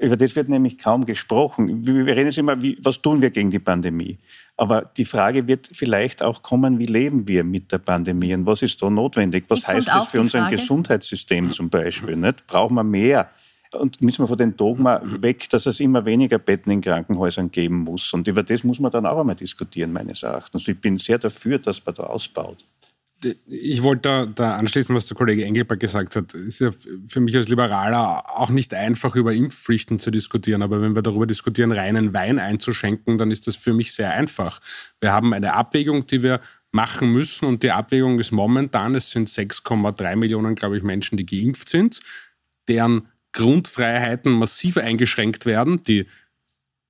Speaker 3: über das wird nämlich kaum gesprochen. Wir reden jetzt immer, wie, was tun wir gegen die Pandemie? Aber die Frage wird vielleicht auch kommen, wie leben wir mit der Pandemie und was ist da notwendig? Was heißt das für unser Gesundheitssystem zum Beispiel? Nicht? Brauchen wir mehr? Und müssen wir von den Dogma weg, dass es immer weniger Betten in Krankenhäusern geben muss? Und über das muss man dann auch einmal diskutieren, meines Erachtens. Ich bin sehr dafür, dass man da ausbaut
Speaker 6: ich wollte da, da, anschließen, was der Kollege Engelberg gesagt hat. Es ist ja für mich als Liberaler auch nicht einfach, über Impfpflichten zu diskutieren. Aber wenn wir darüber diskutieren, reinen Wein einzuschenken, dann ist das für mich sehr einfach. Wir haben eine Abwägung, die wir machen müssen. Und die Abwägung ist momentan, es sind 6,3 Millionen, glaube ich, Menschen, die geimpft sind, deren Grundfreiheiten massiv eingeschränkt werden, die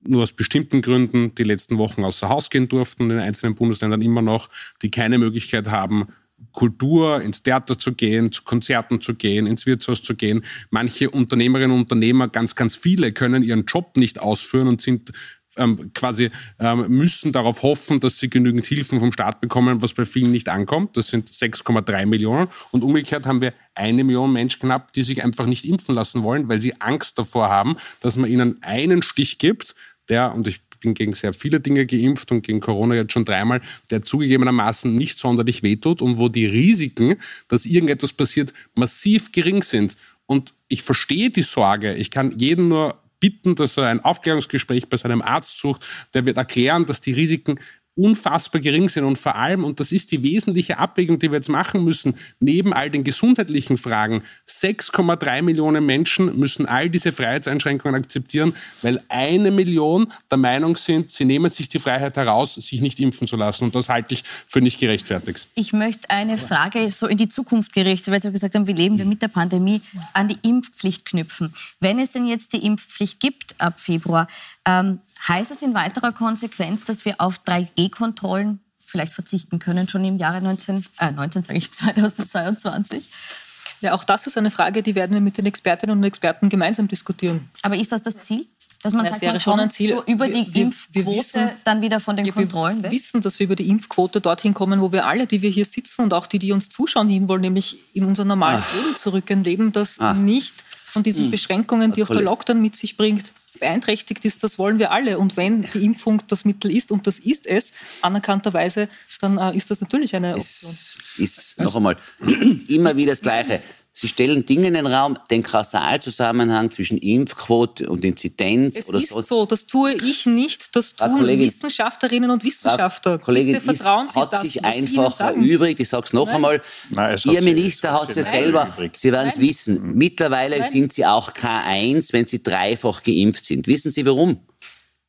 Speaker 6: nur aus bestimmten Gründen die letzten Wochen außer Haus gehen durften, in einzelnen Bundesländern immer noch, die keine Möglichkeit haben, Kultur, ins Theater zu gehen, zu Konzerten zu gehen, ins Wirtshaus zu gehen. Manche Unternehmerinnen und Unternehmer, ganz, ganz viele, können ihren Job nicht ausführen und sind ähm, quasi ähm, müssen darauf hoffen, dass sie genügend Hilfen vom Staat bekommen, was bei vielen nicht ankommt. Das sind 6,3 Millionen. Und umgekehrt haben wir eine Million Menschen knapp, die sich einfach nicht impfen lassen wollen, weil sie Angst davor haben, dass man ihnen einen Stich gibt, der, und ich bin gegen sehr viele Dinge geimpft und gegen Corona jetzt schon dreimal, der zugegebenermaßen nicht sonderlich wehtut und wo die Risiken, dass irgendetwas passiert, massiv gering sind. Und ich verstehe die Sorge. Ich kann jeden nur bitten, dass er ein Aufklärungsgespräch bei seinem Arzt sucht. Der wird erklären, dass die Risiken unfassbar gering sind und vor allem, und das ist die wesentliche Abwägung, die wir jetzt machen müssen, neben all den gesundheitlichen Fragen, 6,3 Millionen Menschen müssen all diese Freiheitseinschränkungen akzeptieren, weil eine Million der Meinung sind, sie nehmen sich die Freiheit heraus, sich nicht impfen zu lassen. Und das halte ich für nicht gerechtfertigt.
Speaker 1: Ich möchte eine Frage so in die Zukunft gerichtet, weil Sie gesagt haben, wie leben wir mit der Pandemie, an die Impfpflicht knüpfen. Wenn es denn jetzt die Impfpflicht gibt ab Februar, ähm, heißt es in weiterer Konsequenz, dass wir auf 3G-Kontrollen vielleicht verzichten können, schon im Jahre 19, äh, 19 sage ich, 2022?
Speaker 5: Ja, auch das ist eine Frage, die werden wir mit den Expertinnen und Experten gemeinsam diskutieren.
Speaker 1: Aber ist das das Ziel? Dass man
Speaker 5: das
Speaker 1: sagt,
Speaker 5: wäre
Speaker 1: man
Speaker 5: schon ein Ziel.
Speaker 1: über die wir, Impfquote wir wissen, dann wieder von den
Speaker 5: wir
Speaker 1: Kontrollen
Speaker 5: weg? Wir wissen, dass wir über die Impfquote dorthin kommen, wo wir alle, die wir hier sitzen und auch die, die uns zuschauen, hinwollen, nämlich in unser normales Ach. Leben zurück. Ein Leben, das Ach. nicht von diesen hm. Beschränkungen, die auch der Lockdown mit sich bringt, beeinträchtigt ist, das wollen wir alle. Und wenn die Impfung das Mittel ist, und das ist es, anerkannterweise, dann äh, ist das natürlich eine Option.
Speaker 4: Es ist, noch einmal, immer wieder das Gleiche. Sie stellen Dinge in den Raum, den Kausalzusammenhang zwischen Impfquote und Inzidenz
Speaker 5: es
Speaker 4: oder
Speaker 5: ist
Speaker 4: so.
Speaker 5: so. Das tue ich nicht. Das tun
Speaker 4: Kollegin,
Speaker 5: Wissenschaftlerinnen und Wissenschaftler.
Speaker 4: Frau Kollegin,
Speaker 5: Bitte vertrauen
Speaker 4: ist,
Speaker 5: Sie
Speaker 4: hat
Speaker 5: das,
Speaker 4: sich einfach erübrigt. Ich sage es noch
Speaker 5: Nein.
Speaker 4: einmal.
Speaker 3: Nein,
Speaker 4: Ihr Minister
Speaker 3: hat
Speaker 4: es ja selber. Sie werden es wissen. Mittlerweile
Speaker 5: Nein.
Speaker 4: sind Sie auch K1, wenn Sie dreifach geimpft sind. Wissen Sie warum?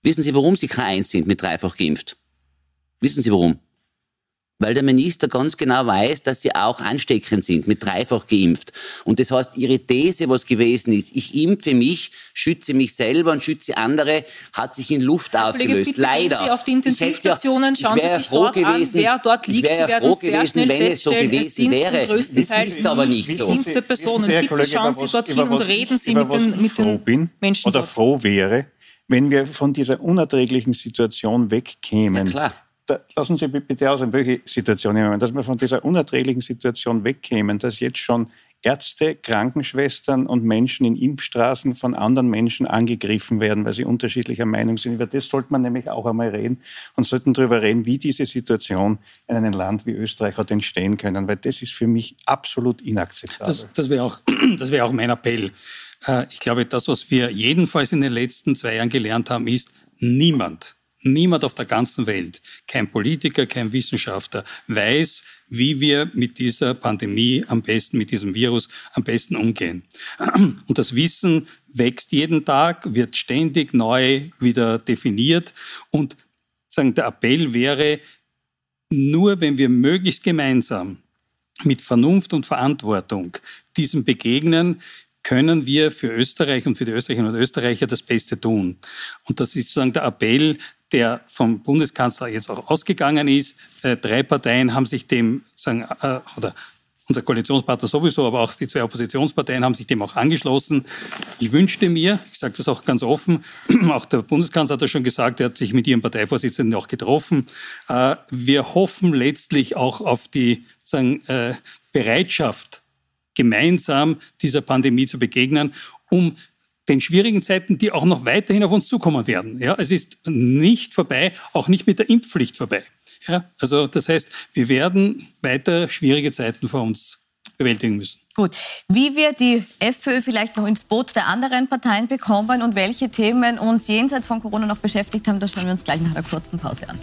Speaker 4: Wissen Sie, warum Sie K1 sind mit dreifach geimpft? Wissen Sie warum? Weil der Minister ganz genau weiß, dass sie auch ansteckend sind, mit dreifach geimpft. Und das heißt, ihre These, was gewesen ist, ich impfe mich, schütze mich selber und schütze andere, hat sich in Luft
Speaker 5: Kollege,
Speaker 4: aufgelöst.
Speaker 5: bitte
Speaker 4: Leider.
Speaker 5: Sie auf die
Speaker 4: Ich
Speaker 5: Intensivstationen,
Speaker 4: ich
Speaker 5: schauen
Speaker 4: wäre
Speaker 5: Sie sich
Speaker 4: froh
Speaker 5: dort an,
Speaker 4: gewesen,
Speaker 5: wer dort
Speaker 4: ich
Speaker 5: liegt.
Speaker 4: wäre
Speaker 5: Sie
Speaker 4: froh
Speaker 5: sehr
Speaker 4: gewesen,
Speaker 5: schnell
Speaker 4: wenn es so gewesen wäre. Das
Speaker 5: Teil
Speaker 4: ist aber nicht so.
Speaker 5: geimpfte Personen.
Speaker 3: Sie, Herr
Speaker 5: Bitte
Speaker 3: Kollege,
Speaker 5: schauen Sie dorthin und reden
Speaker 3: ich-
Speaker 5: Sie mit den,
Speaker 3: ich
Speaker 5: mit
Speaker 3: froh
Speaker 5: den
Speaker 3: bin
Speaker 5: Menschen
Speaker 3: oder
Speaker 5: dort.
Speaker 3: froh wäre, wenn wir von dieser unerträglichen Situation wegkämen.
Speaker 4: Ja, klar.
Speaker 3: Da, lassen Sie bitte aus, in welche Situation ich meine, dass wir von dieser unerträglichen Situation wegkämen, dass jetzt schon Ärzte, Krankenschwestern und Menschen in Impfstraßen von anderen Menschen angegriffen werden, weil sie unterschiedlicher Meinung sind. Über das sollte man nämlich auch einmal reden und sollten darüber reden, wie diese Situation in einem Land wie Österreich hat entstehen können, weil das ist für mich absolut inakzeptabel.
Speaker 2: Das, das wäre auch, wäre auch mein Appell. Äh, Ich glaube, das, was wir jedenfalls in den letzten zwei Jahren gelernt haben, ist, niemand, niemand auf der ganzen Welt, kein Politiker, kein Wissenschaftler, weiß, wie wir mit dieser Pandemie am besten, mit diesem Virus am besten umgehen. Und das Wissen wächst jeden Tag, wird ständig neu wieder definiert. Und sagen, der Appell wäre, nur wenn wir möglichst gemeinsam mit Vernunft und Verantwortung diesem begegnen, können wir für Österreich und für die Österreicherinnen und Österreicher das Beste tun. Und das ist sozusagen der Appell, der vom Bundeskanzler jetzt auch ausgegangen ist. Äh, drei Parteien haben sich dem, äh, oder unser Koalitionspartner sowieso, aber auch die zwei Oppositionsparteien haben sich dem auch angeschlossen. Ich wünschte mir, ich sage das auch ganz offen, auch der Bundeskanzler hat das schon gesagt, er hat sich mit ihrem Parteivorsitzenden auch getroffen. Äh, wir hoffen letztlich auch auf die sagen, Bereitschaft, gemeinsam dieser Pandemie zu begegnen, um den schwierigen Zeiten, die auch noch weiterhin auf uns zukommen werden. Ja, es ist nicht vorbei, auch nicht mit der Impfpflicht vorbei. Ja, also das heißt, wir werden weiter schwierige Zeiten vor uns bewältigen müssen.
Speaker 1: Gut. Wie wir die FPÖ vielleicht noch ins Boot der anderen Parteien bekommen und welche Themen uns jenseits von Corona noch beschäftigt haben, das schauen wir uns gleich nach einer kurzen Pause an.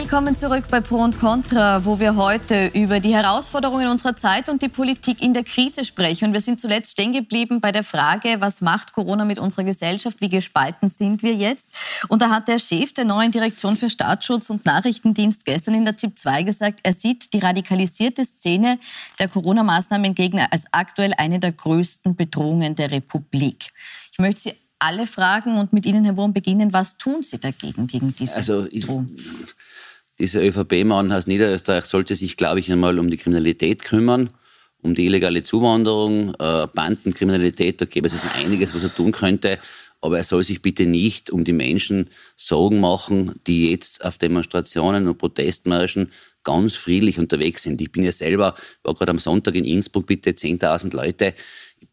Speaker 1: Willkommen zurück bei Pro und Contra, wo wir heute über die Herausforderungen unserer Zeit und die Politik in der Krise sprechen. Und wir sind zuletzt stehen geblieben bei der Frage, was macht Corona mit unserer Gesellschaft? Wie gespalten sind wir jetzt? Und da hat der Chef der neuen Direktion für Staatsschutz und Nachrichtendienst gestern in der ZIP 2 gesagt, er sieht die radikalisierte Szene der Corona-Maßnahmengegner als aktuell eine der größten Bedrohungen der Republik. Ich möchte Sie alle fragen und mit Ihnen, Herr Wurm, beginnen. Was tun Sie dagegen, gegen diese
Speaker 4: Also ich,
Speaker 1: Bedrohung?
Speaker 4: Dieser ÖVP-Mann aus Niederösterreich sollte sich, glaube ich, einmal um die Kriminalität kümmern, um die illegale Zuwanderung, äh, Bandenkriminalität, da gäbe es also einiges, was er tun könnte. Aber er soll sich bitte nicht um die Menschen Sorgen machen, die jetzt auf Demonstrationen und Protestmärschen ganz friedlich unterwegs sind. Ich bin ja selber, war gerade am Sonntag in Innsbruck, bitte 10.000 Leute.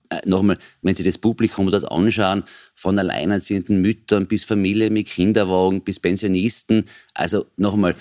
Speaker 4: Äh, nochmal, wenn Sie das Publikum dort anschauen, von alleinerziehenden Müttern bis Familien mit Kinderwagen bis Pensionisten, also nochmal,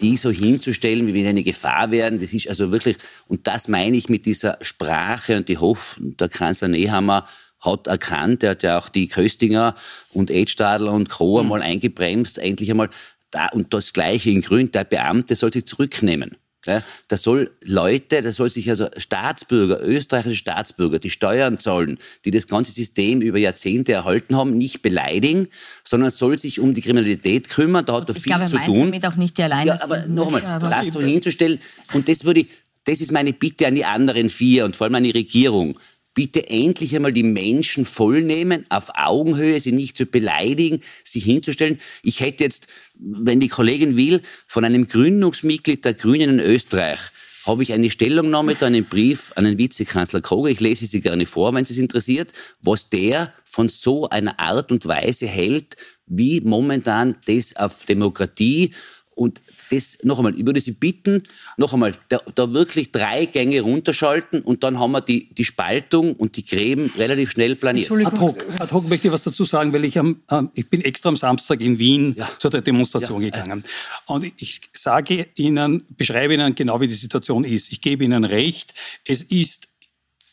Speaker 4: die so hinzustellen, wie wenn sie eine Gefahr wären, das ist also wirklich, und das meine ich mit dieser Sprache und die Hoff, der Kanzler Nehammer hat erkannt, er hat ja auch die Köstinger und Edstadler und Co. einmal eingebremst, endlich einmal, da, und das Gleiche in Grün, der Beamte soll sich zurücknehmen. Ja, das soll Leute, das soll sich also Staatsbürger, österreichische Staatsbürger, die Steuern zahlen, die das ganze System über Jahrzehnte erhalten haben, nicht beleidigen, sondern soll sich um die Kriminalität kümmern. Da hat er viel
Speaker 1: glaube,
Speaker 4: zu tun.
Speaker 1: damit auch nicht die
Speaker 4: Ja,
Speaker 1: Alleinerziehenden.
Speaker 4: aber nochmal, das so hinzustellen, und das würde ich, das ist meine Bitte an die anderen vier und vor allem an die Regierung. Bitte endlich einmal die Menschen vollnehmen, auf Augenhöhe, sie nicht zu beleidigen, sie hinzustellen. Ich hätte jetzt, wenn die Kollegin will, von einem Gründungsmitglied der Grünen in Österreich, habe ich eine Stellungnahme, da einen Brief an den Vizekanzler Koger, ich lese sie gerne vor, wenn es interessiert, was der von so einer Art und Weise hält, wie momentan das auf Demokratie Und das, noch einmal, ich würde Sie bitten, noch einmal, da, da, wirklich drei Gänge runterschalten und dann haben wir die, die Spaltung und die Gräben relativ schnell planiert.
Speaker 2: Ad hoc, ad hoc möchte ich was dazu sagen, weil ich, am, ich bin extra am Samstag in Wien ja. zu der Demonstration ja. gegangen. Und ich sage Ihnen, beschreibe Ihnen genau, wie die Situation ist. Ich gebe Ihnen recht, es ist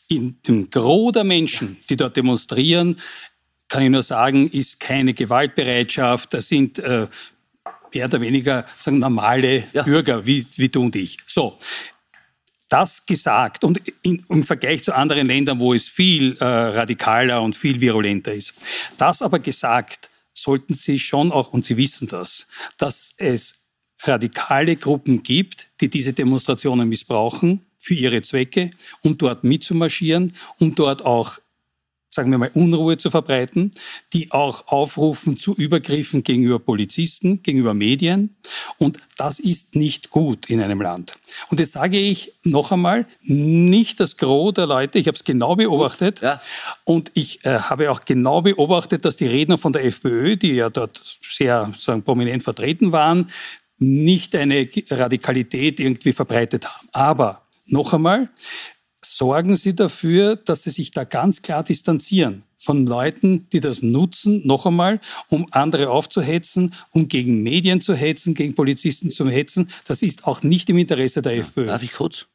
Speaker 2: in dem Gros der Menschen, die dort demonstrieren, kann ich nur sagen, ist keine Gewaltbereitschaft. Das sind äh, mehr oder weniger sagen, normale ja. Bürger wie, wie du und ich. So. Das gesagt und in, im Vergleich zu anderen Ländern, wo es viel äh, radikaler und viel virulenter ist. Das aber gesagt, sollten Sie schon auch, und Sie wissen das, dass es radikale Gruppen gibt, die diese Demonstrationen missbrauchen für ihre Zwecke, um dort mitzumarschieren, um dort auch sagen wir mal, Unruhe zu verbreiten, die auch aufrufen zu Übergriffen gegenüber Polizisten, gegenüber Medien. Und das ist nicht gut in einem Land. Und jetzt sage ich noch einmal, nicht das Gros der Leute, ich habe es genau beobachtet. Ja. Und ich äh, habe auch genau beobachtet, dass die Redner von der FPÖ, die ja dort sehr sagen, prominent vertreten waren, nicht eine Radikalität irgendwie verbreitet haben. Aber noch einmal, sorgen Sie dafür, dass Sie sich da ganz klar distanzieren von Leuten, die das nutzen, noch einmal, um andere aufzuhetzen, um gegen Medien zu hetzen, gegen Polizisten zu hetzen. Das ist auch nicht im Interesse der FPÖ.
Speaker 4: Darf ich kurz?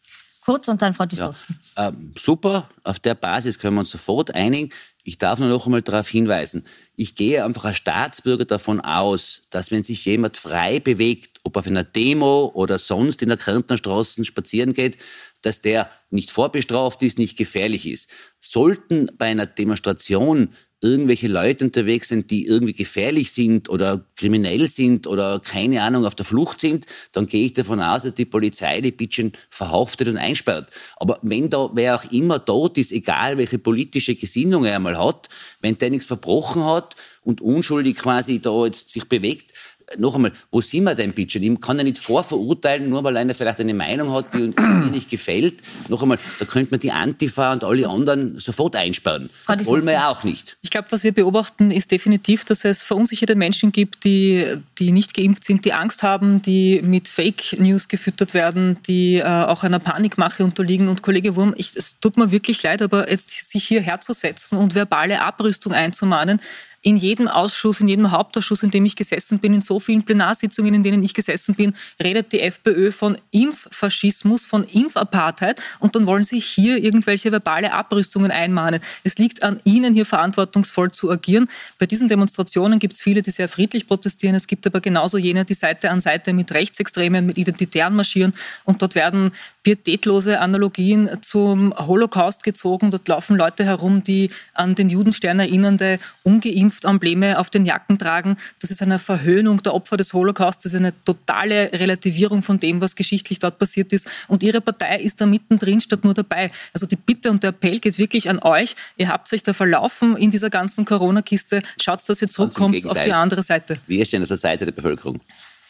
Speaker 1: Kurz und dann Frau Disowski.
Speaker 4: Ja. Äh, super, auf der Basis können wir uns sofort einigen. Ich darf nur noch einmal darauf hinweisen, ich gehe einfach als Staatsbürger davon aus, dass wenn sich jemand frei bewegt, ob auf einer Demo oder sonst in der Kärntner Straßen spazieren geht, dass der nicht vorbestraft ist, nicht gefährlich ist. Sollten bei einer Demonstration irgendwelche Leute unterwegs sind, die irgendwie gefährlich sind oder kriminell sind oder keine Ahnung auf der Flucht sind, dann gehe ich davon aus, dass die Polizei die Bitchen verhaftet und einsperrt. Aber wenn da wer auch immer tot ist, egal welche politische Gesinnung er einmal hat, wenn der nichts verbrochen hat und unschuldig quasi da jetzt sich bewegt, noch einmal, wo sind wir denn bitte? Ich kann ja nicht vorverurteilen, nur weil einer vielleicht eine Meinung hat, die mir nicht gefällt. Noch einmal, da könnte man die Antifa und alle anderen sofort einsperren. Das wollen wir ja auch nicht.
Speaker 5: Ich glaube, was wir beobachten, ist definitiv, dass es verunsicherte Menschen gibt, die, die nicht geimpft sind, die Angst haben, die mit Fake News gefüttert werden, die äh, auch einer Panikmache unterliegen. Und Kollege Wurm, ich, es tut mir wirklich leid, aber jetzt sich hier herzusetzen und verbale Abrüstung einzumahnen, in jedem Ausschuss, in jedem Hauptausschuss, in dem ich gesessen bin, in so vielen Plenarsitzungen, in denen ich gesessen bin, redet die FPÖ von Impffaschismus, von Impfapartheid und dann wollen sie hier irgendwelche verbale Abrüstungen einmahnen. Es liegt an Ihnen, hier verantwortungsvoll zu agieren. Bei diesen Demonstrationen gibt es viele, die sehr friedlich protestieren. Es gibt aber genauso jene, die Seite an Seite mit Rechtsextremen, mit Identitären marschieren und dort werden pietätlose Analogien zum Holocaust gezogen. Dort laufen Leute herum, die an den Judenstern erinnernde, ungeimpfte Impfembleme auf den Jacken tragen. Das ist eine Verhöhnung der Opfer des Holocaust. Das ist eine totale Relativierung von dem, was geschichtlich dort passiert ist. Und Ihre Partei ist da mittendrin statt nur dabei. Also die Bitte und der Appell geht wirklich an euch. Ihr habt euch da verlaufen in dieser ganzen Corona-Kiste. Schaut, dass ihr zurückkommt auf die andere Seite.
Speaker 4: Wir stehen auf der Seite der Bevölkerung.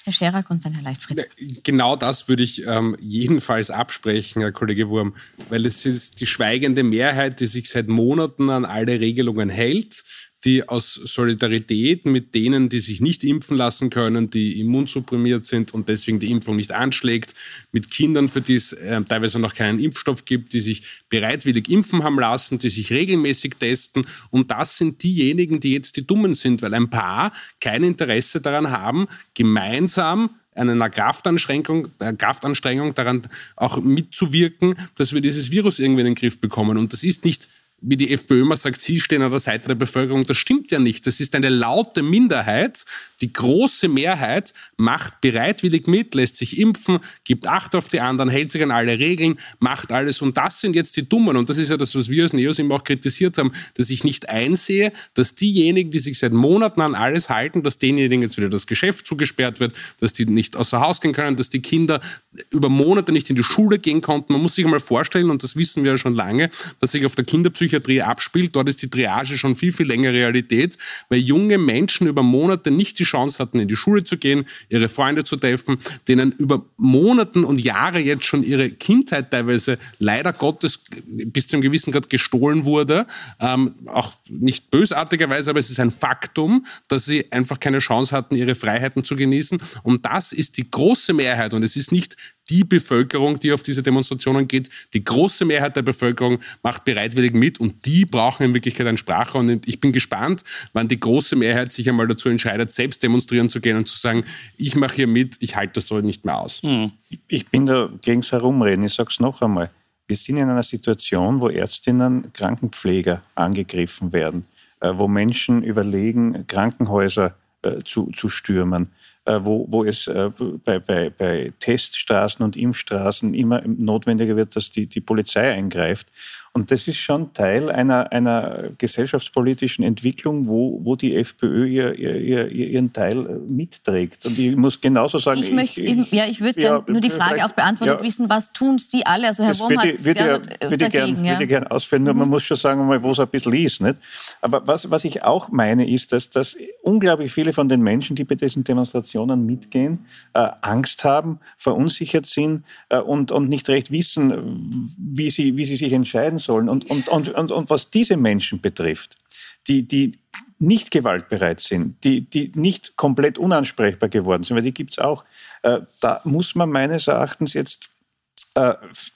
Speaker 1: Herr Scherak und dann Herr Leichtfried.
Speaker 6: Genau das würde ich ähm, jedenfalls absprechen, Herr Kollege Wurm, weil es ist die schweigende Mehrheit, die sich seit Monaten an alle Regelungen hält die aus Solidarität mit denen, die sich nicht impfen lassen können, die immunsupprimiert sind und deswegen die Impfung nicht anschlägt, mit Kindern, für die es äh, teilweise noch keinen Impfstoff gibt, die sich bereitwillig impfen haben lassen, die sich regelmäßig testen. Und das sind diejenigen, die jetzt die Dummen sind, weil ein paar kein Interesse daran haben, gemeinsam einer Kraftanstrengung, äh, Kraftanstrengung daran auch mitzuwirken, dass wir dieses Virus irgendwie in den Griff bekommen. Und das ist nicht wie die FPÖ immer sagt, sie stehen an der Seite der Bevölkerung. Das stimmt ja nicht. Das ist eine laute Minderheit. Die große Mehrheit macht bereitwillig mit, lässt sich impfen, gibt Acht auf die anderen, hält sich an alle Regeln, macht alles. Und das sind jetzt die Dummen. Und das ist ja das, was wir als Neos immer auch kritisiert haben, dass ich nicht einsehe, dass diejenigen, die sich seit Monaten an alles halten, dass denjenigen jetzt wieder das Geschäft zugesperrt wird, dass die nicht außer Haus gehen können, dass die Kinder über Monate nicht in die Schule gehen konnten. Man muss sich einmal vorstellen, und das wissen wir ja schon lange, dass sich auf der Kinderpsychiatrie Schulpsychiatrie abspielt. Dort ist die Triage schon viel, viel länger Realität, weil junge Menschen über Monate nicht die Chance hatten, in die Schule zu gehen, ihre Freunde zu treffen, denen über Monaten und Jahre jetzt schon ihre Kindheit teilweise leider Gottes bis zu einem gewissen Grad gestohlen wurde. Ähm, auch nicht bösartigerweise, aber es ist ein Faktum, dass sie einfach keine Chance hatten, ihre Freiheiten zu genießen. Und das ist die große Mehrheit. Und es ist nicht die Bevölkerung, die auf diese Demonstrationen geht. Die große Mehrheit der Bevölkerung macht bereitwillig mit und die brauchen in Wirklichkeit ein Sprachrohr. Und ich bin gespannt, wann die große Mehrheit sich einmal dazu entscheidet, selbst demonstrieren zu gehen und zu sagen, ich mache hier mit, ich halte das so nicht mehr aus. Hm.
Speaker 3: Ich bin da gegen das Herumreden. Ich sage es noch einmal. Wir sind in einer Situation, wo Ärztinnen, Krankenpfleger angegriffen werden, äh, wo Menschen überlegen, Krankenhäuser äh, zu, zu stürmen wo, wo es äh, bei, bei, bei Teststraßen und Impfstraßen immer notwendiger wird, dass die, die Polizei eingreift. Und das ist schon Teil einer, einer gesellschaftspolitischen Entwicklung, wo, wo die FPÖ ihr, ihr, ihren Teil äh, mitträgt. Und ich muss genauso sagen,
Speaker 1: ich, möchte, ich, ja, ich würde ja, nur die Frage auch beantwortet ja, wissen, was tun Sie alle? Also Herr Wurm
Speaker 3: hat würde, ja, würde, dagegen, ja. würde gern ausführen, nur mhm. man muss schon sagen, wo es ein bisschen ist. Nicht? Aber was, was ich auch meine, ist, dass, dass unglaublich viele von den Menschen, die bei diesen Demonstrationen mitgehen, äh, Angst haben, verunsichert sind äh, und, und nicht recht wissen, wie sie, wie sie sich entscheiden sollen. Und, und, und, und, und was diese Menschen betrifft, die, die nicht gewaltbereit sind, die, die nicht komplett unansprechbar geworden sind, weil die gibt es auch, äh, da muss man meines Erachtens jetzt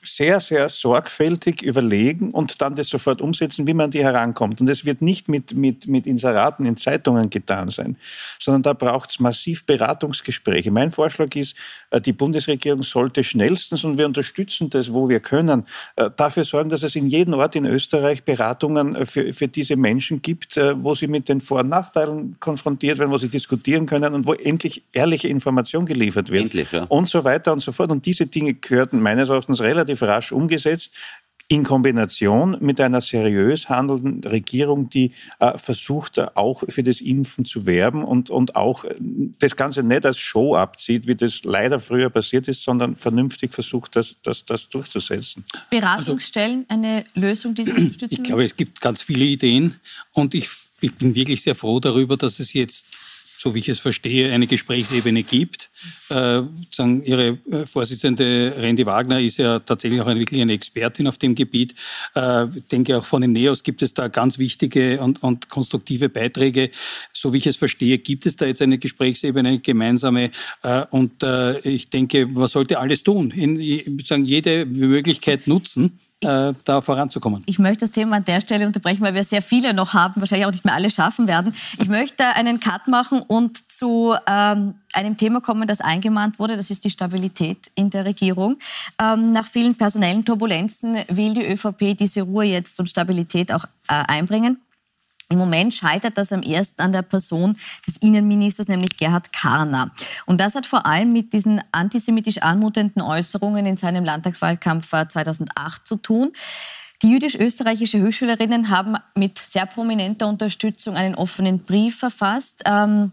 Speaker 3: sehr, sehr sorgfältig überlegen und dann das sofort umsetzen, wie man die herankommt. Und es wird nicht mit, mit, mit Inseraten in Zeitungen getan sein, sondern da braucht es massiv Beratungsgespräche. Mein Vorschlag ist, äh, die Bundesregierung sollte schnellstens, und wir unterstützen das, wo wir können, äh, dafür sorgen, dass es in jedem Ort in Österreich Beratungen für, für diese Menschen gibt, wo sie mit den Vor- und Nachteilen konfrontiert werden, wo sie diskutieren können und wo endlich ehrliche Information geliefert wird. Endlich, ja. Und so weiter und so fort. Und diese Dinge gehörten meines meines Erachtens relativ rasch umgesetzt in Kombination mit einer seriös handelnden Regierung, die äh, versucht, auch für das Impfen zu werben und, und auch äh, das Ganze nicht als Show abzieht, wie das leider früher passiert ist, sondern vernünftig versucht, das, das, das durchzusetzen.
Speaker 1: Beratungsstellen, eine Lösung, die Sie unterstützen?
Speaker 2: Ich glaube, es gibt ganz viele Ideen und ich, ich bin wirklich sehr froh darüber, dass es jetzt so wie ich es verstehe, eine Gesprächsebene gibt. Äh, sagen, Ihre äh, Vorsitzende Randy Wagner ist ja tatsächlich auch eine, wirklich eine Expertin auf dem Gebiet. Äh, ich denke, auch von den NEOS gibt es da ganz wichtige und, und konstruktive Beiträge. So wie ich es verstehe, gibt es da jetzt eine Gesprächsebene, eine gemeinsame. Und ich denke, man sollte alles tun, in, sagen, jede Möglichkeit nutzen da voranzukommen.
Speaker 1: Ich möchte das Thema an der Stelle unterbrechen, weil wir sehr viele noch haben, wahrscheinlich auch nicht mehr alle schaffen werden. Ich möchte einen Cut machen und zu ähm, einem Thema kommen, das eingemahnt wurde. Das ist die Stabilität in der Regierung. Ähm, nach vielen personellen Turbulenzen will die ÖVP diese Ruhe jetzt und Stabilität auch äh, einbringen. Im Moment scheitert das am ersten an der Person des Innenministers, nämlich Gerhard Karner. Und das hat vor allem mit diesen antisemitisch anmutenden Äußerungen in seinem Landtagswahlkampf 2008 zu tun. Die jüdisch-österreichische Hochschülerinnen haben mit sehr prominenter Unterstützung einen offenen Brief verfasst. Ähm,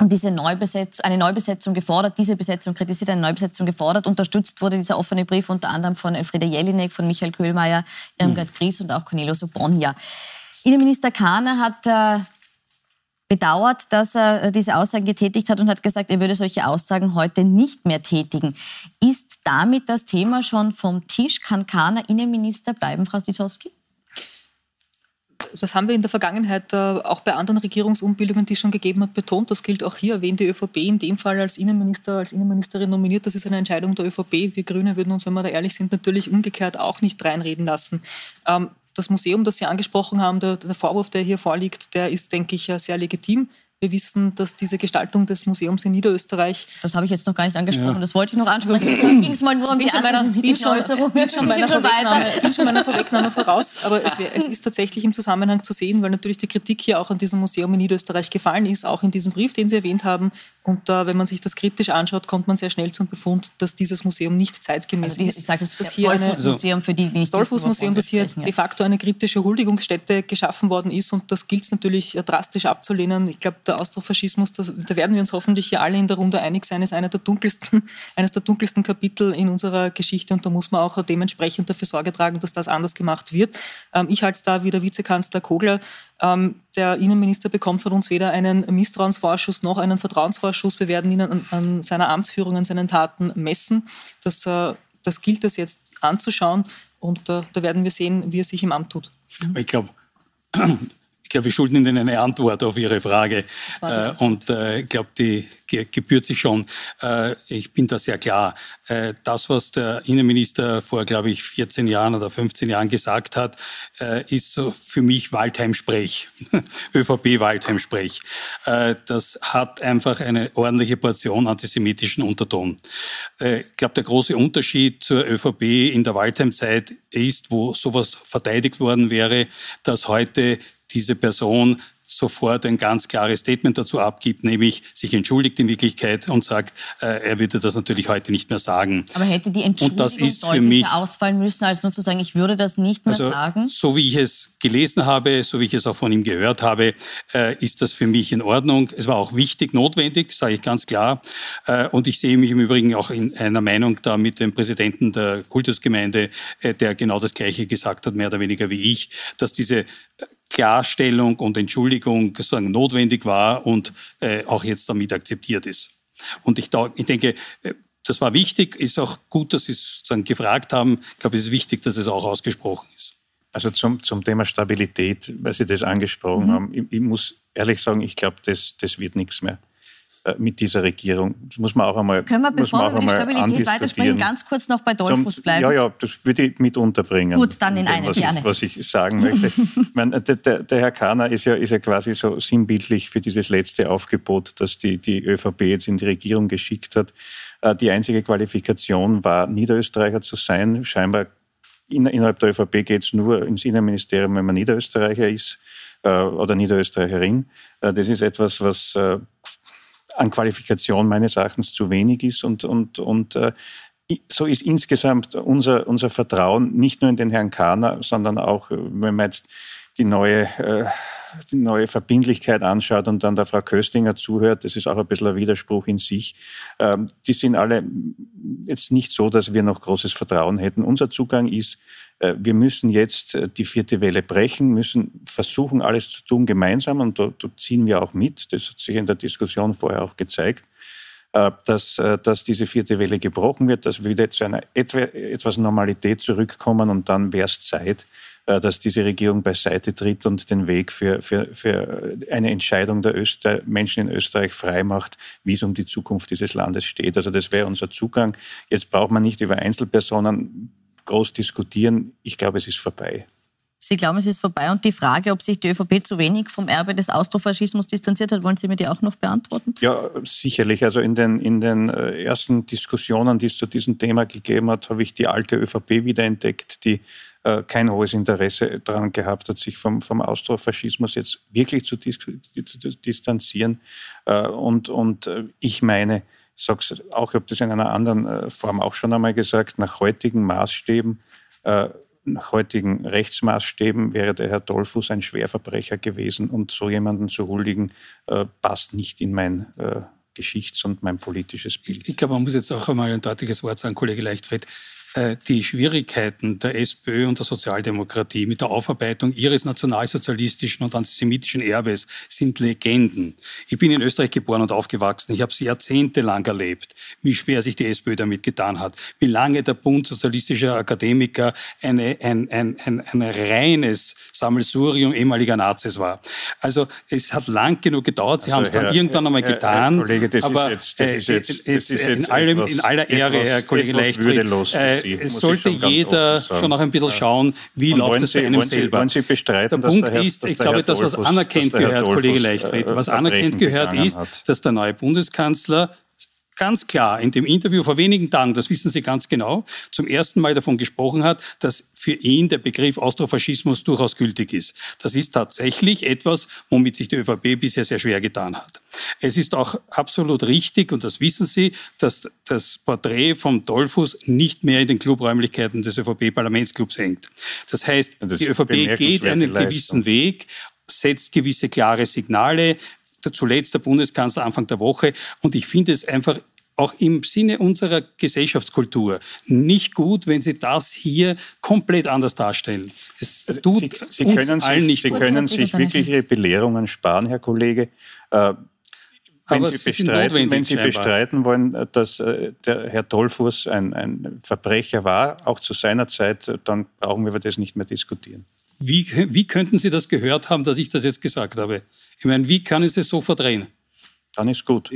Speaker 1: und diese Neubesetzung, eine Neubesetzung gefordert, diese Besetzung kritisiert, eine Neubesetzung gefordert. Unterstützt wurde dieser offene Brief unter anderem von Elfriede Jelinek, von Michael Köhlmeier, Irmgard Gries und auch Cornelius Obonja. Innenminister Kahner hat äh, bedauert, dass er äh, diese Aussagen getätigt hat und hat gesagt, er würde solche Aussagen heute nicht mehr tätigen. Ist damit das Thema schon vom Tisch? Kann Kahner Innenminister bleiben, Frau Stitowski?
Speaker 5: Das haben wir in der Vergangenheit äh, auch bei anderen Regierungsumbildungen, die es schon gegeben hat, betont. Das gilt auch hier, wen die ÖVP in dem Fall als Innenminister, als Innenministerin nominiert. Das ist eine Entscheidung der ÖVP. Wir Grüne würden uns, wenn wir da ehrlich sind, natürlich umgekehrt auch nicht reinreden lassen. Ähm, das Museum, das Sie angesprochen haben, der, der Vorwurf, der hier vorliegt, der ist, denke ich, sehr legitim. Wir wissen, dass diese Gestaltung des Museums in Niederösterreich.
Speaker 1: Das habe ich jetzt noch gar nicht angesprochen, ja. das wollte ich noch ansprechen. Da ging es mal nur um die antisemitischen Äußerungen.
Speaker 5: Bin schon meiner, Vorwegnahme, bin schon meiner Vorwegnahme voraus, aber es, es, ist tatsächlich im Zusammenhang zu sehen, weil natürlich die Kritik hier auch an diesem Museum in Niederösterreich gefallen ist, auch in diesem Brief, den Sie erwähnt haben. Und äh, wenn man sich das kritisch anschaut, kommt man sehr schnell zum Befund, dass dieses Museum nicht zeitgemäß
Speaker 1: also, ist. Ich sage das, das hier Dollfuß-Museum für die, die
Speaker 5: nicht Dollfuß-Museum, das hier ja. de facto eine kritische Huldigungsstätte geschaffen worden ist und das gilt es natürlich drastisch abzulehnen. Ich glaube, der Austrofaschismus, das, da werden wir uns hoffentlich hier alle in der Runde einig sein, ist einer der dunkelsten, eines der dunkelsten Kapitel in unserer Geschichte und da muss man auch dementsprechend dafür Sorge tragen, dass das anders gemacht wird. Ähm, ich halte es da wie der Vizekanzler Kogler. Ähm, der Innenminister bekommt von uns weder einen Misstrauensvorschuss noch einen Vertrauensvorschuss. Wir werden ihn an, an seiner Amtsführung, an seinen Taten messen. Das, äh, das gilt es jetzt anzuschauen und äh, da werden wir sehen, wie er sich im Amt tut.
Speaker 2: Ich glaube, ich glaube, wir schulden Ihnen eine Antwort auf Ihre Frage. Äh, und äh, ich glaube, die gebührt sich schon. Äh, ich bin da sehr klar. Äh, das, was der Innenminister vor, glaube ich, 14 Jahren oder 15 Jahren gesagt hat, äh, ist so für mich Waldheim-Sprech, ÖVP-Waldheim-Sprech. Äh, das hat einfach eine ordentliche Portion antisemitischen Unterton. ich glaube, der große Unterschied zur ÖVP in der Waldheim-Zeit ist, wo sowas verteidigt worden wäre, dass heute diese Person sofort ein ganz klares Statement dazu abgibt, nämlich sich entschuldigt in Wirklichkeit und sagt, äh, er würde das natürlich heute nicht mehr sagen.
Speaker 1: Aber hätte die Entschuldigung und das ist für mich, ausfallen müssen, als nur zu sagen, ich würde das nicht mehr also, sagen?
Speaker 2: So wie ich es gelesen habe, so wie ich es auch von ihm gehört habe, äh, ist das für mich in Ordnung. Es war auch wichtig, notwendig, sage ich ganz klar. Äh, und ich sehe mich im Übrigen auch in einer Meinung da mit dem Präsidenten der Kultusgemeinde, äh, der genau das Gleiche gesagt hat, mehr oder weniger wie ich, dass diese Klarstellung und Entschuldigung sozusagen notwendig war und äh, auch jetzt damit akzeptiert ist. Und ich, ich denke, äh, das war wichtig, ist auch gut, dass Sie es sozusagen gefragt haben. Ich glaube, es ist wichtig, dass es auch ausgesprochen ist.
Speaker 3: Also zum, zum Thema Stabilität, weil Sie das angesprochen mhm. haben, ich, ich, muss ehrlich sagen, ich glaube, das, das wird nichts mehr. Äh, mit dieser Regierung. Das muss man auch einmal
Speaker 1: Können wir, bevor wir über die Stabilität weitersprechen, ganz kurz noch bei Dollfuß bleiben?
Speaker 3: Ja, ja, das würde ich mit unterbringen.
Speaker 1: Gut, dann in einem,
Speaker 3: was gerne. Ich, was ich sagen möchte. meine, der, der, der, Herr Kahner ist ja, ist ja quasi so sinnbildlich für dieses letzte Aufgebot, das die, die ÖVP jetzt in die Regierung geschickt hat. Äh, die einzige Qualifikation war, Niederösterreicher zu sein. Scheinbar innerhalb der ÖVP geht es nur ins Innenministerium, wenn man Niederösterreicher ist äh, oder Niederösterreicherin. Das ist etwas, was an Qualifikation meines Erachtens zu wenig ist. Und, und, und äh, so ist insgesamt unser, unser Vertrauen nicht nur in den Herrn Kahner, sondern auch, äh, wenn man jetzt die neue, äh, die neue Verbindlichkeit anschaut und dann der Frau Köstinger zuhört, das ist auch ein bisschen ein Widerspruch in sich. Ähm, die sind alle jetzt nicht so, dass wir noch großes Vertrauen hätten. Unser Zugang ist, äh, wir müssen jetzt äh, die vierte Welle brechen, müssen versuchen, alles zu tun gemeinsam und da, da ziehen wir auch mit. Das hat sich in der Diskussion vorher auch gezeigt äh, dass, dass diese vierte Welle gebrochen wird, dass wir wieder zu einer etwas Normalität zurückkommen und dann wäre es Zeit, dass diese Regierung beiseite tritt und den Weg für, für, für eine Entscheidung der, Öst der Menschen in Österreich frei macht, wie es um die Zukunft dieses Landes steht. Also das wäre unser Zugang. Jetzt braucht man nicht über Einzelpersonen groß diskutieren. Ich glaube, es ist vorbei.
Speaker 1: Sie glauben, es ist vorbei. Und die Frage, ob sich die ÖVP zu wenig vom Erbe des Austrofaschismus distanziert hat, wollen Sie mir die auch noch beantworten?
Speaker 3: Ja, sicherlich. Also in den, in den äh, ersten Diskussionen, die es zu diesem Thema gegeben hat, habe ich die alte ÖVP wiederentdeckt, die äh, kein hohes Interesse daran gehabt hat, sich vom, vom Austrofaschismus jetzt wirklich zu, dis zu distanzieren. Äh, und, und ich meine, sage auch, ich habe das in einer anderen äh, Form auch schon einmal gesagt, nach heutigen Maßstäben, äh, nach heutigen Rechtsmaßstäben wäre der Herr Dollfuß ein Schwerverbrecher gewesen und so jemanden zu huldigen, äh, passt nicht in mein Geschichts- und mein politisches Bild.
Speaker 2: Ich, ich glaube, man muss jetzt auch einmal ein deutliches Wort sagen, Kollege Leichtfried. Äh, die Schwierigkeiten der SPÖ und der Sozialdemokratie mit der Aufarbeitung ihres nationalsozialistischen und antisemitischen Erbes sind Legenden. Ich bin in Österreich geboren und aufgewachsen. Ich habe sie jahrzehntelang erlebt, wie schwer sich die SPÖ damit getan hat, wie lange der Bund sozialistischer Akademiker eine, ein, ein, ein, ein reines Sammelsurium ehemaliger Nazis war. Also es hat lang genug gedauert. Sie also, haben es dann Herr, irgendwann einmal Herr, getan. Herr
Speaker 3: Kollege, das aber ist jetzt, das ist jetzt, das ist jetzt in, allem,
Speaker 2: in aller Ehre, Herr Kollege Leichtfried, äh, es sollte jeder schon noch ein bisschen schauen, wie ja. läuft es bei einem
Speaker 3: Sie,
Speaker 2: selber.
Speaker 3: Wollen Sie bestreiten,
Speaker 2: der Punkt Herr, ist, ich glaube, das, was anerkennt gehört, Kollege Leichtfried, was anerkennt gehört, ist, dass der neue Bundeskanzler ganz klar in dem Interview vor wenigen Tagen, das wissen Sie ganz genau, zum ersten Mal davon gesprochen hat, dass für ihn der Begriff Austrofaschismus durchaus gültig ist. Das ist tatsächlich etwas, womit sich die ÖVP bisher sehr schwer getan hat. Es ist auch absolut richtig, und das wissen Sie, dass das Porträt vom Dollfuß nicht mehr in den Clubräumlichkeiten des ÖVP-Parlamentsclubs hängt. Das heißt, das die ÖVP geht einen gewissen Weg setzt gewisse klare Signale, zuletzt der Bundeskanzler Anfang der Woche. Und ich finde es einfach auch im Sinne unserer Gesellschaftskultur nicht gut, wenn Sie das hier komplett anders darstellen.
Speaker 3: Es tut Sie, Sie uns können allen sich, nicht Sie gut. können sich wirklich Ihre Belehrungen sparen, Herr Kollege. Äh, wenn Aber Sie, bestreiten, wenn Sie bestreiten wollen, dass äh, der Herr Dollfuß ein, ein Verbrecher war, auch zu seiner Zeit, dann brauchen wir über das nicht mehr diskutieren.
Speaker 2: Wie, wie könnten Sie das gehört haben, dass ich das jetzt gesagt habe? Ich meine, wie kann ich es so verdrehen?
Speaker 3: Dann ist gut.